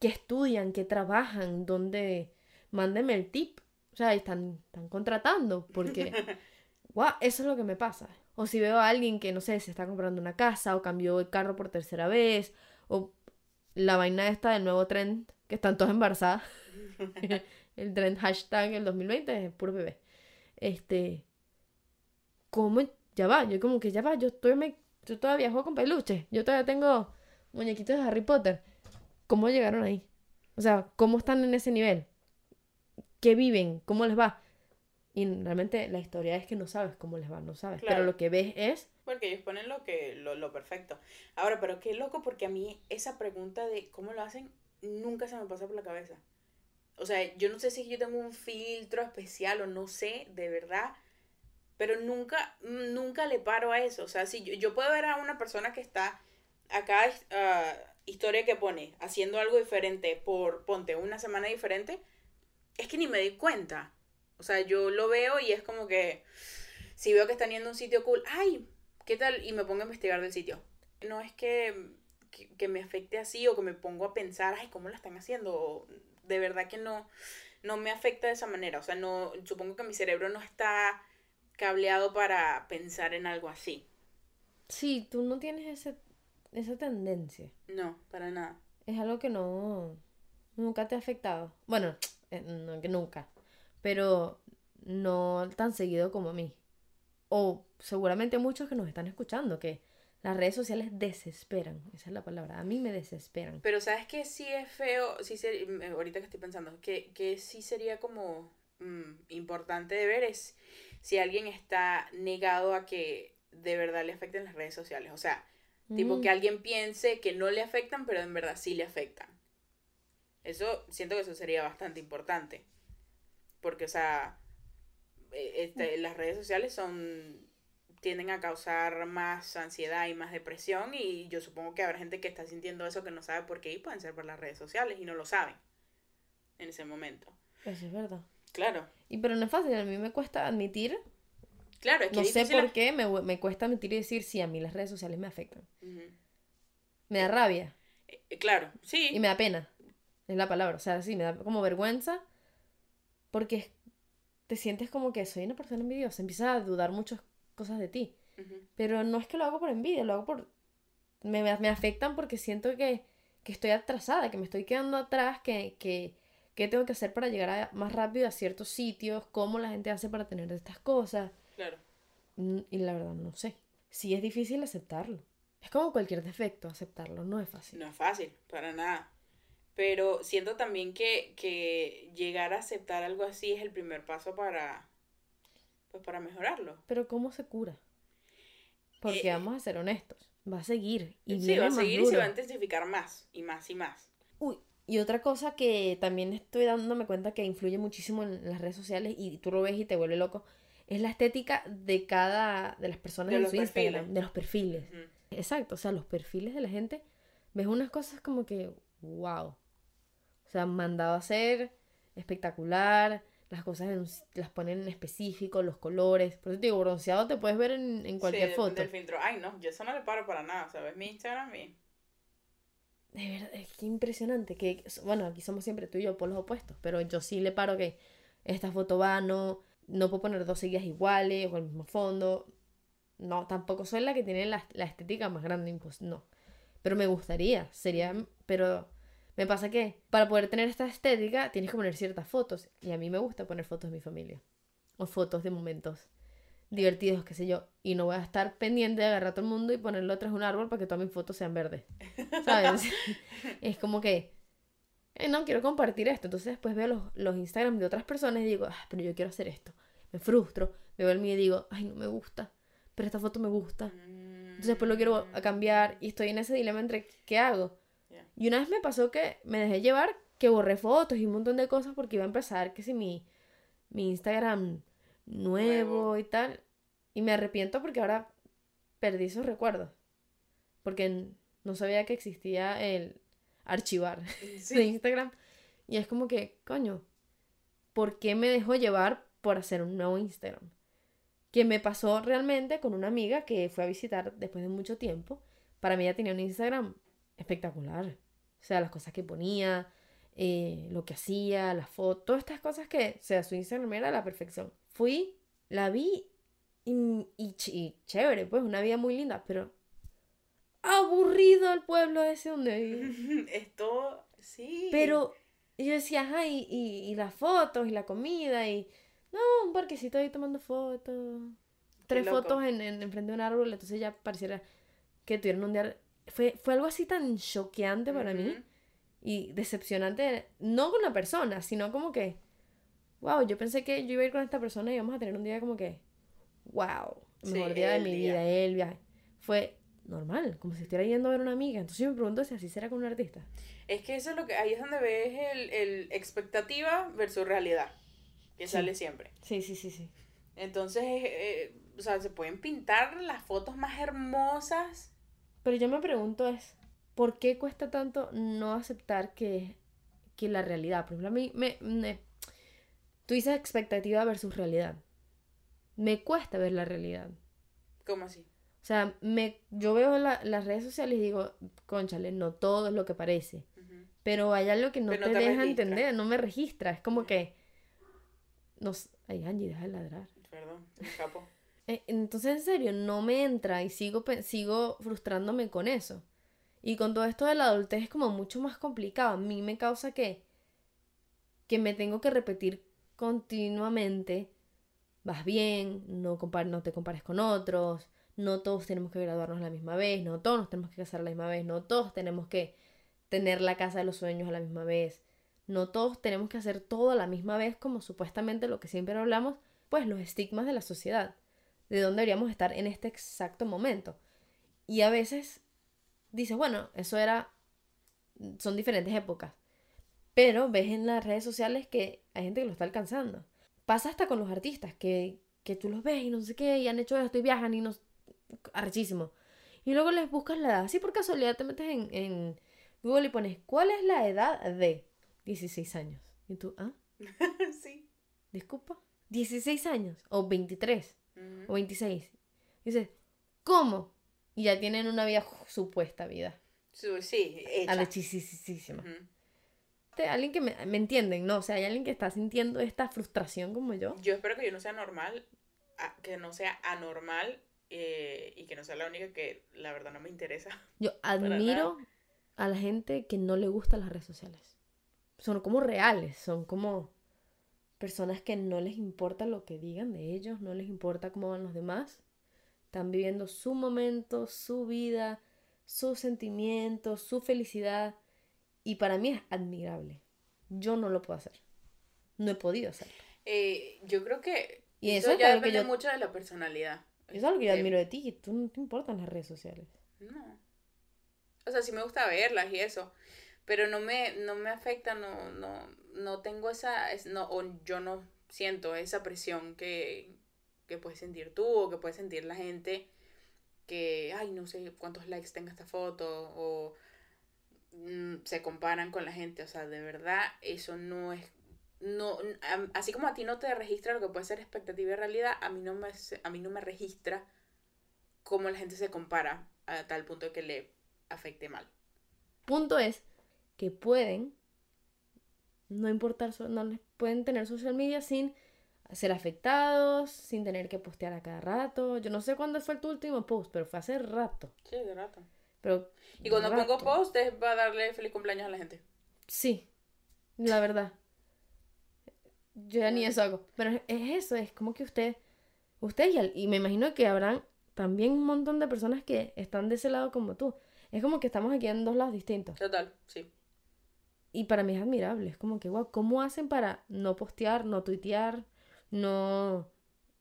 qué estudian, qué trabajan, dónde, mándenme el tip, o sea, están, están contratando, porque, guau, eso es lo que me pasa. O si veo a alguien que, no sé, se está comprando una casa, o cambió el carro por tercera vez, o la vaina esta del nuevo trend, que están todas embarazadas, el trend hashtag el 2020 es puro bebé. Este, ¿cómo? Ya va, yo como que ya va, yo estoy me, yo todavía juego con peluches, yo todavía tengo muñequitos de Harry Potter. ¿Cómo llegaron ahí? O sea, ¿cómo están en ese nivel? ¿Qué viven? ¿Cómo les va? Y realmente la historia es que no sabes cómo les va, no sabes. Claro. Pero lo que ves es, Porque ellos ponen lo que lo, lo perfecto. Ahora, pero qué loco porque a mí esa pregunta de cómo lo hacen nunca se me pasa por la cabeza. O sea, yo no sé si yo tengo un filtro especial o no sé, de verdad, pero nunca nunca le paro a eso. O sea, si yo, yo puedo ver a una persona que está acá ah, historia que pone haciendo algo diferente por ponte una semana diferente, es que ni me doy cuenta. O sea, yo lo veo y es como que si veo que están yendo a un sitio cool, ay, ¿qué tal? Y me pongo a investigar del sitio. No es que, que, que me afecte así o que me pongo a pensar, ay, ¿cómo lo están haciendo? O, de verdad que no, no me afecta de esa manera. O sea, no, supongo que mi cerebro no está cableado para pensar en algo así. sí, tú no tienes ese, esa tendencia. No, para nada. Es algo que no, nunca te ha afectado. Bueno, nunca, pero no tan seguido como a mí. O seguramente muchos que nos están escuchando, que las redes sociales desesperan, esa es la palabra, a mí me desesperan. Pero sabes que sí es feo, sí ser- mm, ahorita que estoy pensando, que, que sí sería como mm, importante de ver es si alguien está negado a que de verdad le afecten las redes sociales. O sea, tipo Mm, que alguien piense que no le afectan, pero en verdad sí le afectan. Eso, siento que eso sería bastante importante. Porque, o sea, eh, este, las redes sociales son tienden a causar más ansiedad y más depresión y yo supongo que habrá gente que está sintiendo eso que no sabe por qué y pueden ser por las redes sociales y no lo saben en ese momento. Eso es verdad. Claro, Y pero no es fácil, a mí me cuesta admitir, claro, es que no sé por qué, me, me cuesta admitir y decir, sí, a mí las redes sociales me afectan. Me da rabia Eh, eh, claro, sí. y me da pena, es la palabra, o sea, sí, me da como vergüenza porque te sientes como que soy una persona envidiosa, empiezas a dudar muchas cosas de ti. Pero no es que lo hago por envidia, lo hago por... Me, me- me afectan porque siento que, que estoy atrasada, que me estoy quedando atrás, que, que, que tengo que hacer para llegar a- más rápido a ciertos sitios, cómo la gente hace para tener estas cosas. Claro. Mm, Y la verdad no sé. Sí es difícil aceptarlo. Es como cualquier defecto, aceptarlo no es fácil. No es fácil, para nada. Pero siento también que, que llegar a aceptar algo así es el primer paso para, pues para mejorarlo. Pero ¿cómo se cura? Porque Eh, vamos a ser honestos, va a seguir. Y sí, va a seguir y se va a intensificar más y más y más. Uy, y otra cosa que también estoy dándome cuenta que influye muchísimo en las redes sociales y tú lo ves y te vuelve loco, es la estética de cada, de las personas De en los su Instagram, perfiles. de los perfiles. Exacto, o sea, los perfiles de la gente, ves unas cosas como que, wow. O sea, mandado a hacer, espectacular, las cosas en- las ponen en específico, los colores. Por eso te digo, bronceado te puedes ver en, en cualquier Sí, foto. Del filtro. Ay, no, yo eso no le paro para nada, ¿sabes? Mi Instagram y... De verdad, es que impresionante. Que, bueno, aquí somos siempre tú y yo por los opuestos, pero yo sí le paro que esta foto va, no, no puedo poner dos seguidas iguales o el mismo fondo. No, tampoco soy la que tiene la, la estética más grande, no. Pero me gustaría, sería, pero me pasa que para poder tener esta estética tienes que poner ciertas fotos y a mí me gusta poner fotos de mi familia o fotos de momentos divertidos, qué sé yo, y no voy a estar pendiente de agarrar a todo el mundo y ponerlo de un árbol para que todas mis fotos sean verdes. ¿Sabes? es como que, eh, no, quiero compartir esto. Entonces después veo los, los Instagram de otras personas y digo, ah, pero yo quiero hacer esto. Me frustro, veo el mío y digo, ay, no me gusta, pero esta foto me gusta. Entonces después lo quiero a cambiar y estoy en ese dilema entre qué hago. Ya. Y una vez me pasó que me dejé llevar, que borré fotos y un montón de cosas porque iba a empezar, que si mi, mi Instagram nuevo, Nuevo. y tal. Y me arrepiento porque ahora perdí esos recuerdos. Porque no sabía que existía el archivar de Sí. Instagram. Y es como que, coño, ¿por qué me dejo llevar por hacer un nuevo Instagram? Que me pasó realmente con una amiga que fue a visitar después de mucho tiempo. Para mí ella tenía un Instagram espectacular. O sea, las cosas que ponía, eh, lo que hacía, las fotos, todas estas cosas que, o sea, su Instagram era la perfección. Fui, la vi y, y ch- y chévere, pues una vida muy linda, pero aburrido el pueblo ese donde vive. Esto, sí. Pero yo decía, ajá, y, y, y las fotos y la comida y... No, un parquecito ahí tomando fotos. Tres fotos en, en, enfrente de un árbol, entonces ya pareciera que tuvieron un día... Fue, fue algo así tan choqueante para mí Ujú. y decepcionante, no con la persona, sino como que, wow, yo pensé que yo iba a ir con esta persona y íbamos a tener un día como que, wow, el Sí, mejor día de mi día. vida, el viaje. Fue normal, como si estuviera yendo a ver a una amiga. Entonces yo me pregunto si así será con un artista. Es que eso es lo que, ahí es donde ves el, el expectativa versus realidad, que Sí. sale siempre. Sí, sí, sí, sí. Entonces, eh, o sea, se pueden pintar las fotos más hermosas. Pero yo me pregunto es, ¿por qué cuesta tanto no aceptar que, que la realidad, por ejemplo, a mí me, me- Tú dices expectativa versus realidad. Me cuesta ver la realidad. ¿Cómo así? O sea, me, yo veo la- las redes sociales y digo, conchale, no todo es lo que parece. Pero hay algo que no Pero te, no te deja entender, no me registra. Es como que. No, ay, Angie, deja de ladrar. Perdón, me escapo. Eh, Entonces, en serio, no me entra y sigo, sigo frustrándome con eso. Y con todo esto de la adultez es como mucho más complicado. A mí me causa que, que me tengo que repetir continuamente. Vas bien, no, compar no te compares con otros, no todos tenemos que graduarnos a la misma vez, no todos nos tenemos que casar a la misma vez, no todos tenemos que tener la casa de los sueños a la misma vez, no todos tenemos que hacer todo a la misma vez como supuestamente lo que siempre hablamos, pues los estigmas de la sociedad de dónde deberíamos estar en este exacto momento. Y a veces dices, bueno, eso era, son diferentes épocas. Pero ves en las redes sociales que hay gente que lo está alcanzando. Pasa hasta con los artistas, que, que tú los ves y no sé qué, y han hecho esto y viajan y no... Arrechísimo. Y luego les buscas la edad. Así por casualidad te metes en, en Google y pones, ¿cuál es la edad de 16 años? Y tú, ¿ah? sí. Disculpa. 16 años o 23 Ujú. o 26. Y dices, ¿cómo? Y ya tienen una vida, supuesta vida. Sí, hecha. Arrechísima. Ujú. Este, Alguien que me, me entienden, ¿no? O sea, hay alguien que está sintiendo esta frustración como yo. Yo espero que yo no sea normal, a- que no sea anormal eh, y que no sea la única que la verdad no me interesa. Yo admiro a la gente que no le gustan las redes sociales. Son como reales, son como personas que no les importa lo que digan de ellos, no les importa cómo van los demás. Están viviendo su momento, su vida, sus sentimientos, su felicidad. Y para mí es admirable. Yo no lo puedo hacer. No he podido hacerlo. Eh, yo creo que Y eso, eso es ya que depende yo- mucho de la personalidad. Eso es algo que yo Este, admiro de ti, que tú no te importan las redes sociales. No. O sea, sí me gusta verlas y eso. Pero no me, no me afecta, no, no, no tengo esa, es- no, o yo no siento esa presión que, que puedes sentir tú o que puede sentir la gente que, ay, no sé cuántos likes tenga esta foto o mm, se comparan con la gente. O sea, de verdad, eso no es, no, así como a ti no te registra lo que puede ser expectativa y realidad, a mí no me, a mí no me registra cómo la gente se compara a tal punto que le afecte mal. Punto es que pueden no importar, no les pueden tener social media sin ser afectados, sin tener que postear a cada rato. Yo no sé cuándo fue tu último post, pero fue hace rato. Sí, de rato. Pero Y cuando pongo post es para darle feliz cumpleaños a la gente. Sí, la verdad. Yo ya ni eso hago. Pero es es eso, es como que usted, usted y, al- y me imagino que habrán también un montón de personas que están de ese lado como tú. Es como que estamos aquí en dos lados distintos. Total, sí. Y para mí es admirable. Es como que, wow, ¿cómo hacen para no postear, no tuitear, no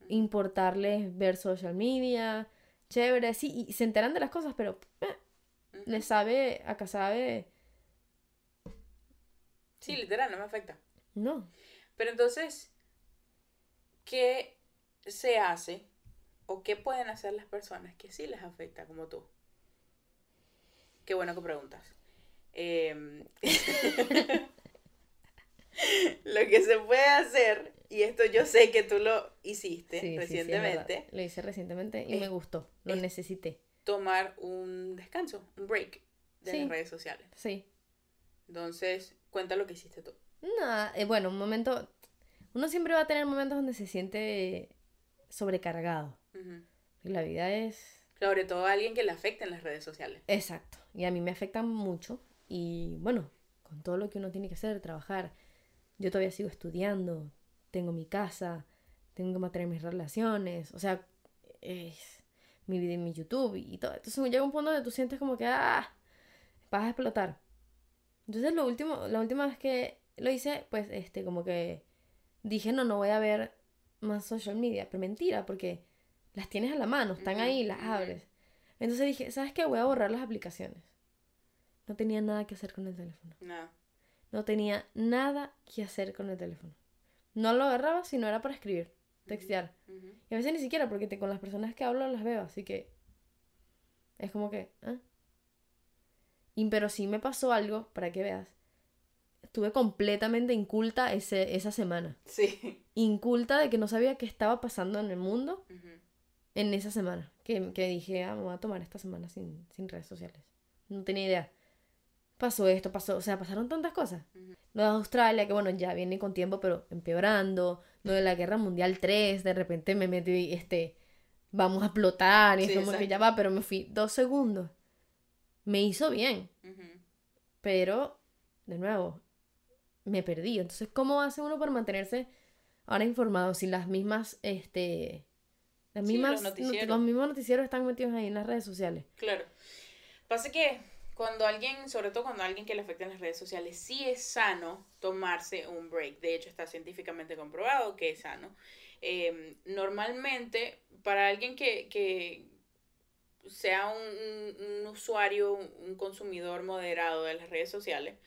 importarles ver social media? Chévere, sí, y se enteran de las cosas, pero eh, les sabe, acá sabe, Sí, literal, no me afecta. no. Pero entonces, ¿qué se hace o qué pueden hacer las personas que sí les afecta como tú? Qué bueno que preguntas. Em, lo que se puede hacer, y esto yo sé que tú lo hiciste Sí, sí, sí, es verdad. recientemente, Lo hice recientemente y Es- me gustó. Lo es- necesité. tomar un descanso, un break de las redes sociales. Sí. Entonces, cuenta lo que hiciste tú. Nada, eh, bueno, un momento. Uno siempre va a tener momentos donde se siente sobrecargado. Y la vida es. Sobre todo a alguien que le afecten las redes sociales. Exacto. Y a mí me afectan mucho. Y bueno, con todo lo que uno tiene que hacer, trabajar. Yo todavía sigo estudiando. Tengo mi casa. Tengo que mantener mis relaciones. O sea, es mi vida en mi YouTube y todo. Entonces llega un punto donde tú sientes como que, ah, vas a explotar. Entonces lo último, la última vez que lo hice, pues, este, como que dije, no, no voy a ver más social media. Pero mentira, porque las tienes a la mano, están ahí, las abres. Entonces dije, ¿sabes qué? Voy a borrar las aplicaciones. No tenía nada que hacer con el teléfono. Nada. No tenía nada que hacer con el teléfono. No lo agarraba si no era para escribir, textear. Y a veces ni siquiera, porque te- con las personas que hablo las veo, así que es como que... ¿ah? Y, pero sí me pasó algo, para que veas. Estuve completamente inculta ese, esa semana. Sí. Inculta de que no sabía qué estaba pasando en el mundo en esa semana. Que, que dije, ah, me voy a tomar esta semana sin, sin redes sociales. No tenía idea. Pasó esto, pasó, o sea, pasaron tantas cosas. Ujú. Lo de Australia, que bueno, ya viene con tiempo, pero empeorando. Lo de la Guerra Mundial 3, de repente me metí, este, vamos a explotar. Y Sí, es como que ya va, pero me fui dos segundos. Me hizo bien, pero, de nuevo, me perdí. Entonces, ¿cómo hace uno para mantenerse ahora informado si las mismas, este... Las Sí, los mismas, not- noticieros. los mismos noticieros están metidos ahí en las redes sociales. Claro. Pasa que cuando alguien, sobre todo cuando alguien que le afectan las redes sociales, sí es sano tomarse un break. De hecho, está científicamente comprobado que es sano. Eh, normalmente, para alguien que, que sea un, un- un usuario, un consumidor moderado de las redes sociales,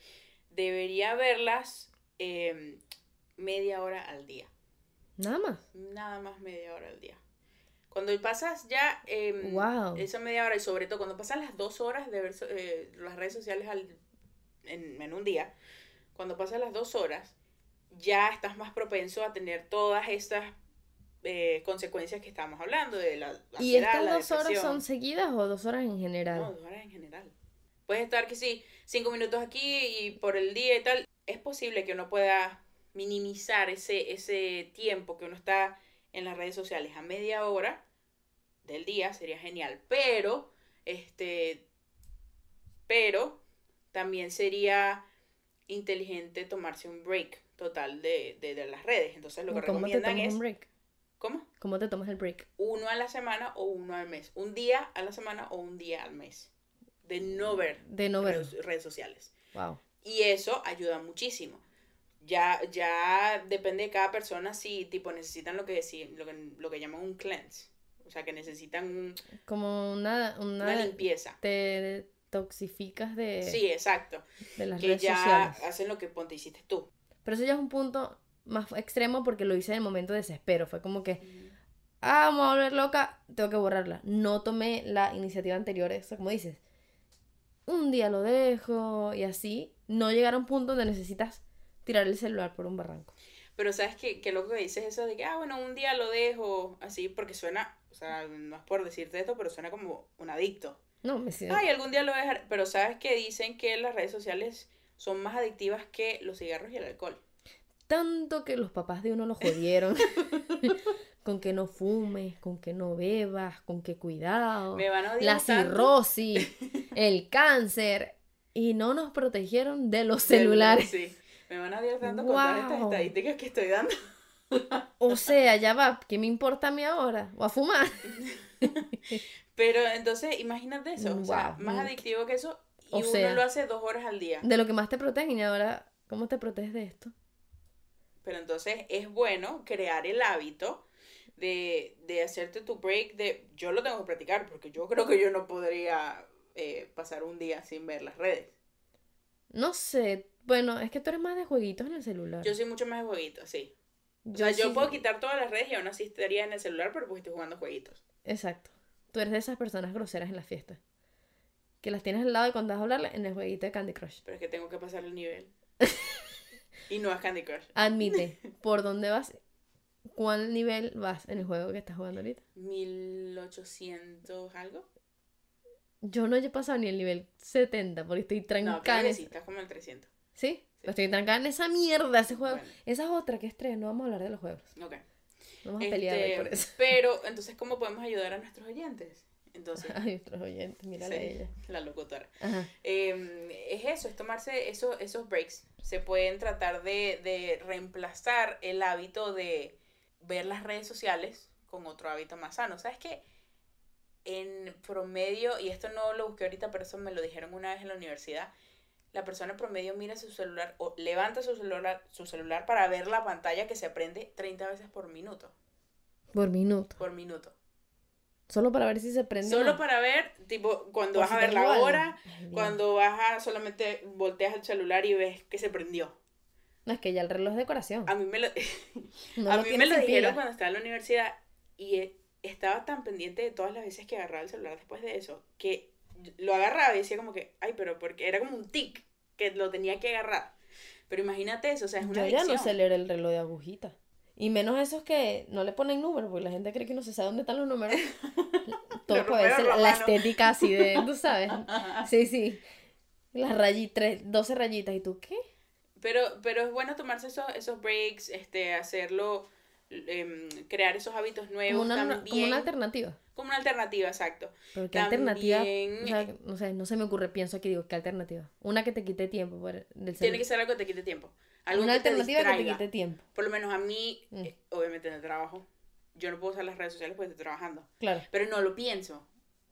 debería verlas eh, media hora al día. Nada más. Nada más media hora al día. Cuando pasas ya em, Wow. esa media hora y sobre todo cuando pasan las dos horas de ver eh, las redes sociales al- en, en un día, cuando pasan las dos horas, ya estás más propenso a tener todas estas eh, consecuencias que estamos hablando de la ¿Y ansiedad, estas la dos horas son seguidas o dos horas en general? No, dos horas en general. Puedes estar que sí, cinco minutos aquí y por el día y tal. Es posible que uno pueda minimizar ese, ese tiempo que uno está en las redes sociales a media hora del día, sería genial. Pero, este, pero también sería inteligente tomarse un break total de, de, de las redes. Entonces lo que ¿Cómo te recomiendan tomas es, un break? ¿cómo? ¿Cómo te tomas el break? uno a la semana o uno al mes. Un día a la semana o un día al mes. De no ver De no ver. redes, redes sociales. Wow. Y eso ayuda muchísimo. Ya, ya depende de cada persona si tipo necesitan lo que, lo que, lo que llaman un cleanse. O sea, que necesitan un, como una, una, limpieza. Te toxificas de... Sí, exacto. De las que redes ya sociales. hacen lo que ponte hiciste tú. Pero eso ya es un punto más extremo porque lo hice en el momento de desespero. Fue como que, ah, vamos a volver loca, tengo que borrarla. No tomé la iniciativa anterior, eso como dices. Un día lo dejo y así. No llegar a un punto donde necesitas tirar el celular por un barranco. Pero sabes que, que lo que dices eso de que, ah, bueno, un día lo dejo así, porque suena, sea, no es por decirte esto, pero suena como un adicto. No, me siento. Ay, algún día lo voy a dejar. Pero sabes que dicen que las redes sociales son más adictivas que los cigarros y el alcohol. Tanto que los papás de uno lo jodieron. con que no fumes, con que no bebas, con que cuidado. Me van a odiar la cirrosis, el cáncer. Y no nos protegieron de los celulares. Sí. Me van a odiar tanto con todas estas estadísticas que estoy dando. O sea, ya va, ¿qué me importa a mí ahora? O a fumar. Pero entonces, imagínate eso. O sea, más adictivo que eso. Y O uno sea. lo hace dos horas al día. De lo que más te protegen y ahora, ¿cómo te proteges de esto? Pero entonces es bueno crear el hábito de, de hacerte tu break de... Yo lo tengo que practicar porque yo creo que yo no podría eh, pasar un día sin ver las redes. No sé. Bueno, es que tú eres más de jueguitos en el celular. Yo soy mucho más de jueguitos, sí. O Yo sea, yo sí- puedo quitar todas las redes y aún así estaría en el celular, pero pues estoy jugando jueguitos. Exacto. Tú eres de esas personas groseras en las fiestas. Que las tienes al lado y cuando vas a hablarle en el jueguito de Candy Crush. Pero es que tengo que pasar el nivel. y no es Candy Crush. Admite, ¿por dónde vas? ¿Cuál nivel vas en el juego que estás jugando ahorita? 1800 algo. Yo no he pasado ni el nivel 70 porque estoy No, trancada creo en que sí, estás como el 300. ¿Sí? Estoy trancada en esa mierda, ese juego. Bueno. Esa es otra que estrés, no vamos a hablar de los juegos. Ok. Vamos a pelear hoy Este, por eso. Pero, entonces, ¿cómo podemos ayudar a nuestros oyentes? Entonces, Ay, nuestros oyentes, mírale sí, a ella. la locutora. Eh, es eso, es tomarse esos, esos breaks. Se pueden tratar de, de reemplazar el hábito de ver las redes sociales con otro hábito más sano. ¿Sabes qué? En promedio, y esto no lo busqué ahorita, pero eso me lo dijeron una vez en la universidad, la persona promedio mira su celular o levanta su celular, su celular para ver la pantalla que se prende 30 veces por minuto. Por minuto. Por minuto. Solo para ver si se prende. Solo para ver, tipo, cuando vas a ver la hora, Ay, cuando vas a solamente volteas el celular y ves que se prendió. No, es que ya el reloj es decoración. A mí me lo, No a lo mí me lo dijeron cuando estaba en la universidad y eh, estaba tan pendiente de todas las veces que agarraba el celular después de eso que lo agarraba y decía como que, ay, pero porque era como un tic que lo tenía que agarrar. Pero imagínate eso, o sea, es una Yo ya no sé leer el reloj de agujita. Y menos esos que no le ponen números, porque la gente cree que no se sabe dónde están los números. Todo Los puede números ser la estética así de, tú sabes. Sí, sí. Las rayitas, 12 rayitas. ¿Y tú qué? Pero, pero es bueno tomarse esos, esos breaks, este, hacerlo, em, crear esos hábitos Como nuevos una, también. como una alternativa. Como una alternativa, exacto. Pero qué alternativa. También- O sea, no sé, no se me ocurre, pienso aquí, digo, ¿qué alternativa? Una que te quite tiempo por, del Tiene que ser algo que te quite tiempo. Algo Una que te alternativa que te quite tiempo. Por lo menos a mí, Mm. eh, obviamente en el trabajo, yo no puedo usar las redes sociales porque estoy trabajando. Claro, Pero no lo pienso.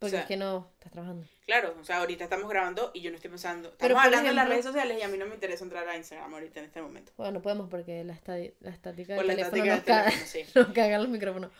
Porque sea, es que no estás trabajando. Claro, o sea, ahorita estamos grabando y yo no estoy pensando. Estamos Pero, hablando en las ejemplo- redes sociales y a mí no me interesa entrar a Instagram ahorita en este momento. Bueno, no podemos porque la, la estática del la teléfono estática nos, del caga, teléfono, sí. nos cagan los micrófonos.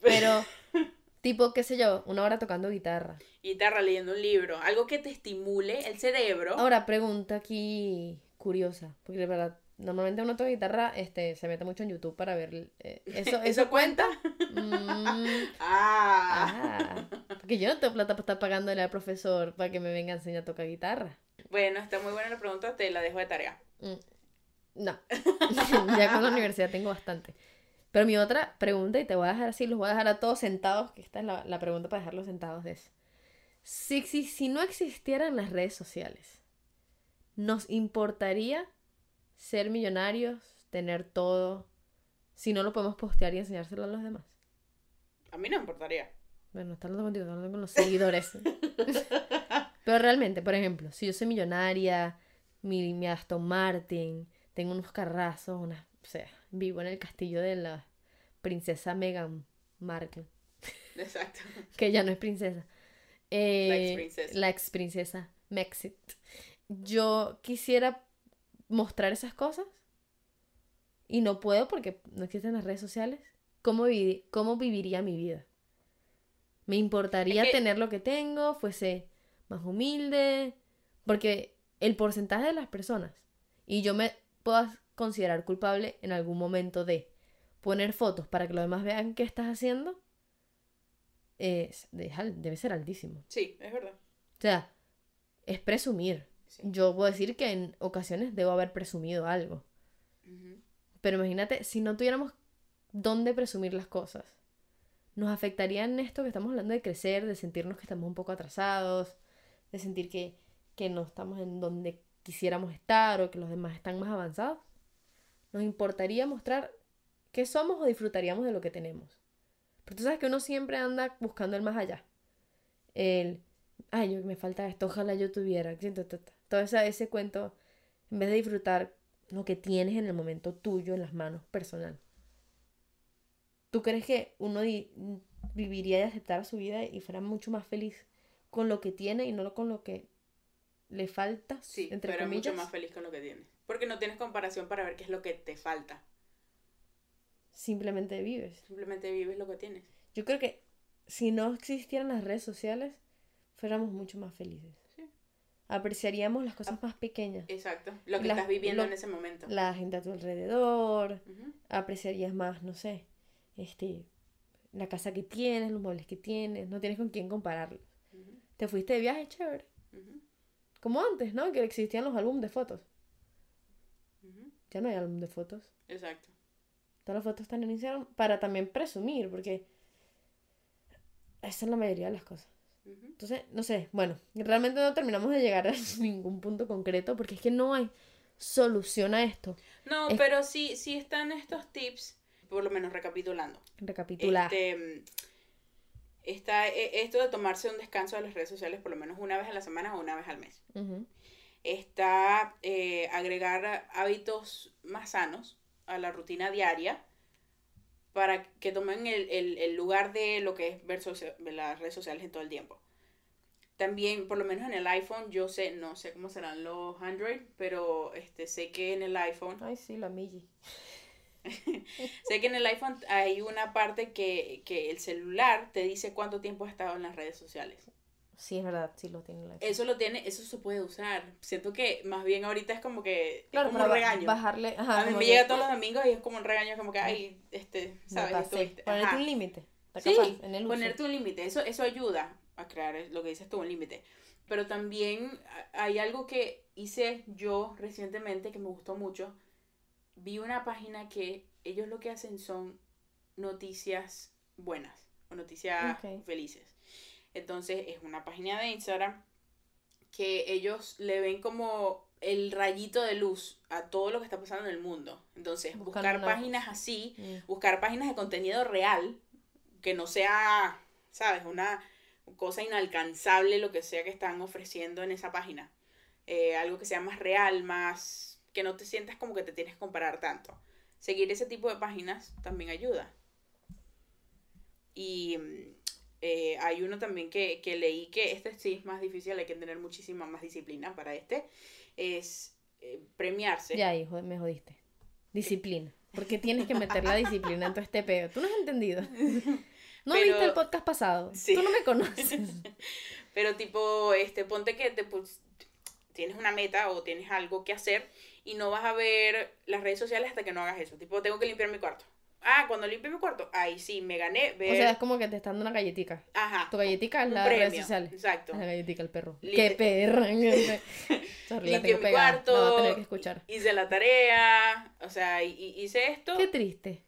Pero, tipo, qué sé yo, una hora tocando guitarra. Guitarra, leyendo un libro, algo que te estimule el cerebro. Ahora, pregunta aquí curiosa, porque de verdad, normalmente uno toca guitarra, este, se mete mucho en YouTube para ver, eh, ¿eso, ¿eso cuenta? Mm, Ah. ah, porque yo no tengo plata para estar pagándole al profesor para que me venga a enseñar a tocar guitarra. Bueno, está muy buena la pregunta, te la dejo de tarea. Mm, No, ya con la universidad tengo bastante. Pero mi otra pregunta, y te voy a dejar así, los voy a dejar a todos sentados, que esta es la, la pregunta para dejarlos sentados eso. Si, si, si no existieran las redes sociales, ¿nos importaría ser millonarios, tener todo, si no lo podemos postear y enseñárselo a los demás? A mí no me importaría. Bueno, está hablando contigo, está hablando con los seguidores. Pero realmente, por ejemplo, si yo soy millonaria, mi, mi Aston Martin, tengo unos carrazos, una, o sea, vivo en el castillo de la princesa Meghan Markle, Exacto. que ya no es princesa. Eh, La exprincesa. La ex princesa Mexit. Yo quisiera mostrar esas cosas y no puedo porque no existen las redes sociales, ¿cómo, vivi- cómo viviría mi vida? Me importaría Es que- tener lo que tengo, fuese más humilde, porque el porcentaje de las personas, y yo me puedo considerar culpable en algún momento de poner fotos para que los demás vean qué estás haciendo, es, debe ser altísimo. Sí, es verdad. O sea, es presumir. Sí. Yo puedo decir que en ocasiones debo haber presumido algo. Pero imagínate, si no tuviéramos dónde presumir las cosas, nos afectaría en esto que estamos hablando de crecer, de sentirnos que estamos un poco atrasados, de sentir que, que no estamos en donde quisiéramos estar o que los demás están más avanzados. Nos importaría mostrar qué somos o disfrutaríamos de lo que tenemos. Pero tú sabes que uno siempre anda buscando el más allá. El, ay, yo, me falta esto, ojalá yo tuviera. Todo ese, ese cuento, en vez de disfrutar lo que tienes en el momento tuyo, en las manos, personal. ¿Tú crees que uno viviría y aceptara su vida y fuera mucho más feliz con lo que tiene y no con lo que le falta? Sí, entre pero comillas. mucho más feliz con lo que tienes. Porque no tienes comparación para ver qué es lo que te falta. Simplemente vives. Simplemente vives lo que tienes. Yo creo que si no existieran las redes sociales, fuéramos mucho más felices. Sí. Apreciaríamos las cosas más pequeñas. Exacto. Lo que estás viviendo lo- en ese momento. La gente a tu alrededor. Apreciarías más, no sé, este, la casa que tienes, los muebles que tienes. No tienes con quién compararlos. Te fuiste de viaje, chévere. Como antes, ¿no? Que existían los álbumes de fotos. Ya no hay álbum de fotos. Exacto. Todas las fotos están en Instagram para también presumir, porque esa es la mayoría de las cosas. Entonces, no sé, bueno, realmente no terminamos de llegar a ningún punto concreto porque es que no hay solución a esto. No, Es- pero sí, sí están estos tips, por lo menos recapitulando. Recapitular. Este, está eh, esto de tomarse un descanso de las redes sociales por lo menos una vez a la semana o una vez al mes. Está eh, agregar hábitos más sanos a la rutina diaria para que tomen el, el- el lugar de lo que es ver socia- ver las redes sociales en todo el tiempo. También, por lo menos en el iPhone, yo sé, no sé cómo serán los Android, pero este, sé que en el iPhone Ay, sí, la Migi. Sé que en el iPhone hay una parte que, que el celular te dice cuánto tiempo has estado en las redes sociales. Sí, es verdad, sí lo tiene la Eso lo tiene, eso se puede usar. Siento que más bien ahorita es como que Claro, es como un regaño. bajarle. Ajá, a mí me que llega todos los domingos y es como un regaño, como que, ay, este, ¿sabes? Ponerte ajá. un límite. Sí, capaz, en el ponerte un límite, eso, eso ayuda a crear lo que dices tú, un límite. Pero también hay algo que hice yo recientemente que me gustó mucho. Vi una página que ellos lo que hacen son noticias buenas o noticias felices. Entonces es una página de Instagram que ellos le ven como el rayito de luz a todo lo que está pasando en el mundo. Entonces, buscar páginas así buscar páginas de contenido real, que no sea, ¿sabes? Una cosa inalcanzable lo que sea que están ofreciendo en esa página. Eh, algo que sea más real, más que no te sientas como que te tienes que comparar tanto. Seguir ese tipo de páginas también ayuda. Y mm, eh, hay uno también que, que leí que este sí es más difícil, hay que tener muchísima más disciplina para este, es eh, premiarse. Ya, hijo, me jodiste. Disciplina. ¿Por qué tienes que meter la disciplina en todo este peo? Tú no has entendido. ¿No Pero- viste el podcast pasado? Sí. Tú no me conoces. Pero tipo, este, ponte que te, pues, tienes una meta o tienes algo que hacer y no vas a ver las redes sociales hasta que no hagas eso. Tipo, tengo que limpiar mi cuarto. Ah, cuando limpie mi cuarto, ahí sí, me gané ver... O sea, es como que te están dando una galletica. ajá, Tu galletica es redes premio, sociales. Exacto. La galletica, el perro. ¡Qué perra! Sorry, la tengo mi pegada. cuarto. La voy a tener que escuchar. Hice la tarea, o sea, hice esto. Qué triste.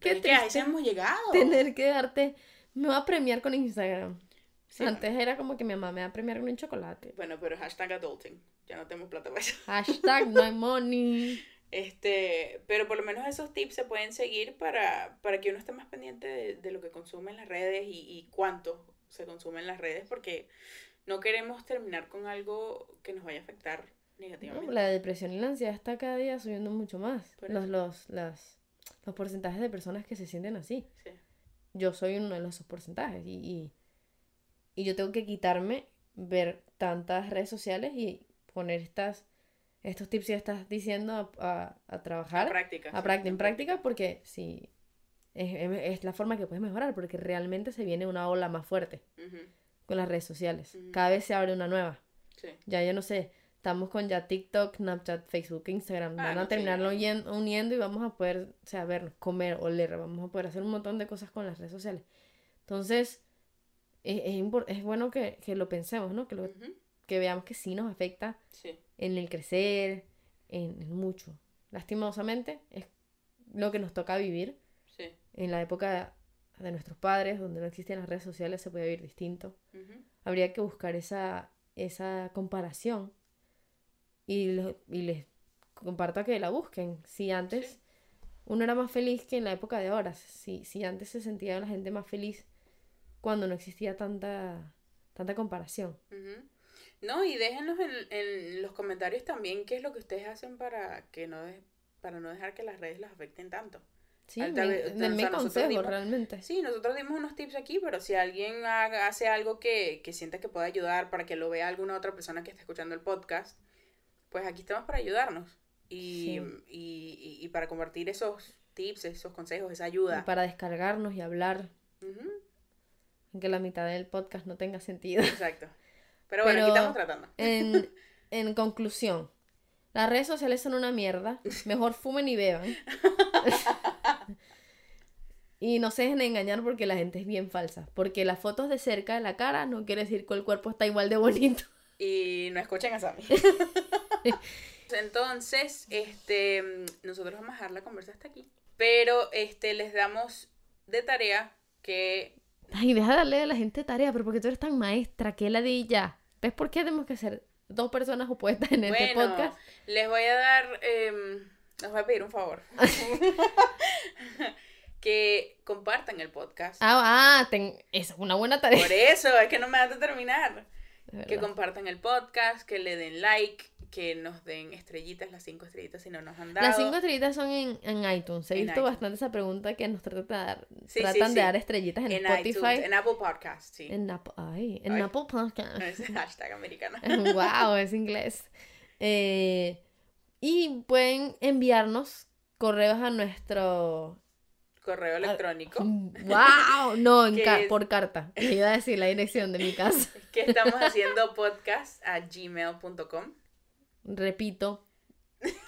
pero qué que a triste eso hemos llegado. Tener que darte... Me va a premiar con Instagram. Sí, Antes era como que mi mamá me va a premiar con un chocolate. Bueno, pero hashtag adulting. Ya no tenemos plata para eso. Hashtag no hay money. Este, pero por lo menos esos tips se pueden seguir para, para que uno esté más pendiente de, de lo que consume en las redes y, y cuánto se consume en las redes, porque no queremos terminar con algo que nos vaya a afectar No, negativamente. la depresión y la ansiedad está cada día subiendo mucho más. Los, los, las, los porcentajes de personas que se sienten así. Sí. Yo soy uno de esos porcentajes y, y, y yo tengo que quitarme ver tantas redes sociales y poner estas, estos tips que estás diciendo a, a- a trabajar. A práctica, A sí, práctica, en práctica, porque sí, es, es- la forma que puedes mejorar, porque realmente se viene una ola más fuerte con las redes sociales. Cada vez se abre una nueva. Sí. Ya yo no sé, estamos con ya TikTok, Snapchat, Facebook, Instagram. Ah, Van no, a sí, terminarlo uniendo y vamos a poder, o sea, vernos, comer, oler, vamos a poder hacer un montón de cosas con las redes sociales. Entonces, es, es, bueno que, que lo pensemos, ¿no? Que, lo, que veamos que sí nos afecta Sí. En el crecer, en, en mucho. Lastimosamente, es lo que nos toca vivir. Sí. En la época de nuestros padres, donde no existían las redes sociales, se podía vivir distinto. Habría que buscar esa, esa comparación y, lo- y les comparto que la busquen. Si antes Sí. uno era más feliz que en la época de ahora, si, si antes se sentía la gente más feliz cuando no existía tanta, tanta comparación. ujú. No, y déjenos en, en los comentarios también qué es lo que ustedes hacen para que no de- para no dejar que las redes las afecten tanto. Sí, Al- me- tal vez- o denme sea, nosotros consejos dimos- realmente. Sí, nosotros dimos unos tips aquí, pero si alguien haga- hace algo que, que sienta que puede ayudar para que lo vea alguna otra persona que está escuchando el podcast, pues aquí estamos para ayudarnos y, Sí. y, y- y para compartir esos tips, esos consejos, esa Y ayuda. para descargarnos y hablar, aunque la mitad del podcast no tenga sentido. exacto. Pero bueno, aquí estamos tratando. En, en conclusión, las redes sociales son una mierda. Mejor fumen y beban. y no se dejen engañar porque la gente es bien falsa. Porque las fotos de cerca de la cara no quiere decir que el cuerpo está igual de bonito. Y no escuchen a Sammy. Entonces, este, nosotros vamos a dejar la conversa hasta aquí. Pero este, les damos de tarea que Ay, deja de darle a la gente tarea, pero porque tú eres tan maestra, que la di ya. ¿Ves por qué tenemos que ser dos personas opuestas en este podcast? les voy a dar, em, les voy a pedir un favor. que compartan el podcast. Ah, ah, ten- es una buena tarea. Por eso, es que no me das de terminar. Que compartan el podcast, que le den like, que nos den estrellitas, las cinco estrellitas si no nos han dado. Las cinco estrellitas son en, en iTunes. He En visto iTunes. bastante esa pregunta que nos dar, Sí, tratan sí. de dar estrellitas en, en Spotify. iTunes, en Apple Podcast, sí. En Apple, ay, en Ay. Apple Podcast. Ese hashtag americano. wow, es inglés. Eh, y pueden enviarnos correos a nuestro. Correo electrónico. ¡Wow! No, en ¿Qué ca- es? por carta. Le iba a decir la dirección de mi casa. que estamos haciendo podcast a gmail.com. Repito,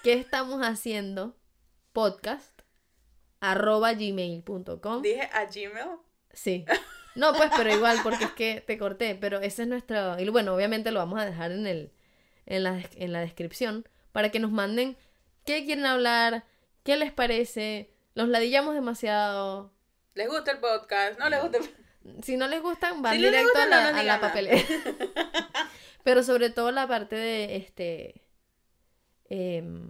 ¿qué estamos haciendo? Podcast arroba gmail.com. Dije a Gmail. Sí. No, pues, pero igual, porque es que te corté. Pero ese es nuestro. Y bueno, obviamente lo vamos a dejar en el. En la, en la descripción. Para que nos manden qué quieren hablar, qué les parece. Los ladillamos demasiado. ¿Les gusta el podcast? ¿No les gusta el Si no les gustan, van Si no directo gustan, a no la, nos a la papelera. Pero sobre todo la parte de este. Em,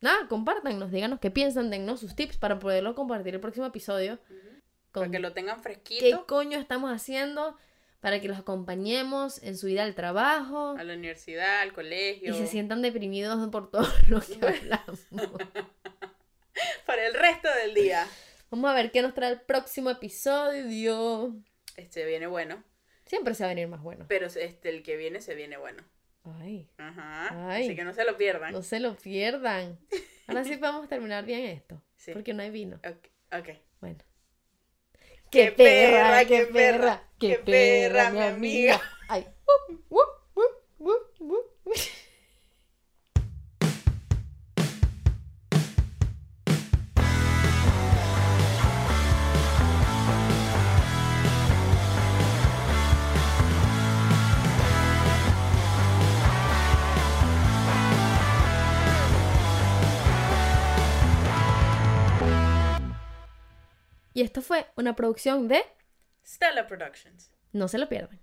nada, compártanos, díganos qué piensan, dennos sus tips para poderlo compartir el próximo episodio. Para Con que lo tengan qué fresquito coño estamos haciendo para que los acompañemos en su ida al trabajo a la universidad, al y colegio, se sientan deprimidos por todo lo que hablamos. para el resto del día. Vamos a ver qué nos trae el próximo episodio. Este viene bueno, Siempre se va a venir más bueno. pero este el que viene se viene bueno. Ay, Ajá. Ay. Así que no se lo pierdan. no se lo pierdan. Ahora sí podemos terminar bien esto. Sí. Porque no hay vino. Ok. ok. Bueno. ¡Qué perra, qué perra, qué perra, mi amiga! Ay. Uh, uh, uh. Y esto fue una producción de Stella Productions. No se lo pierdan.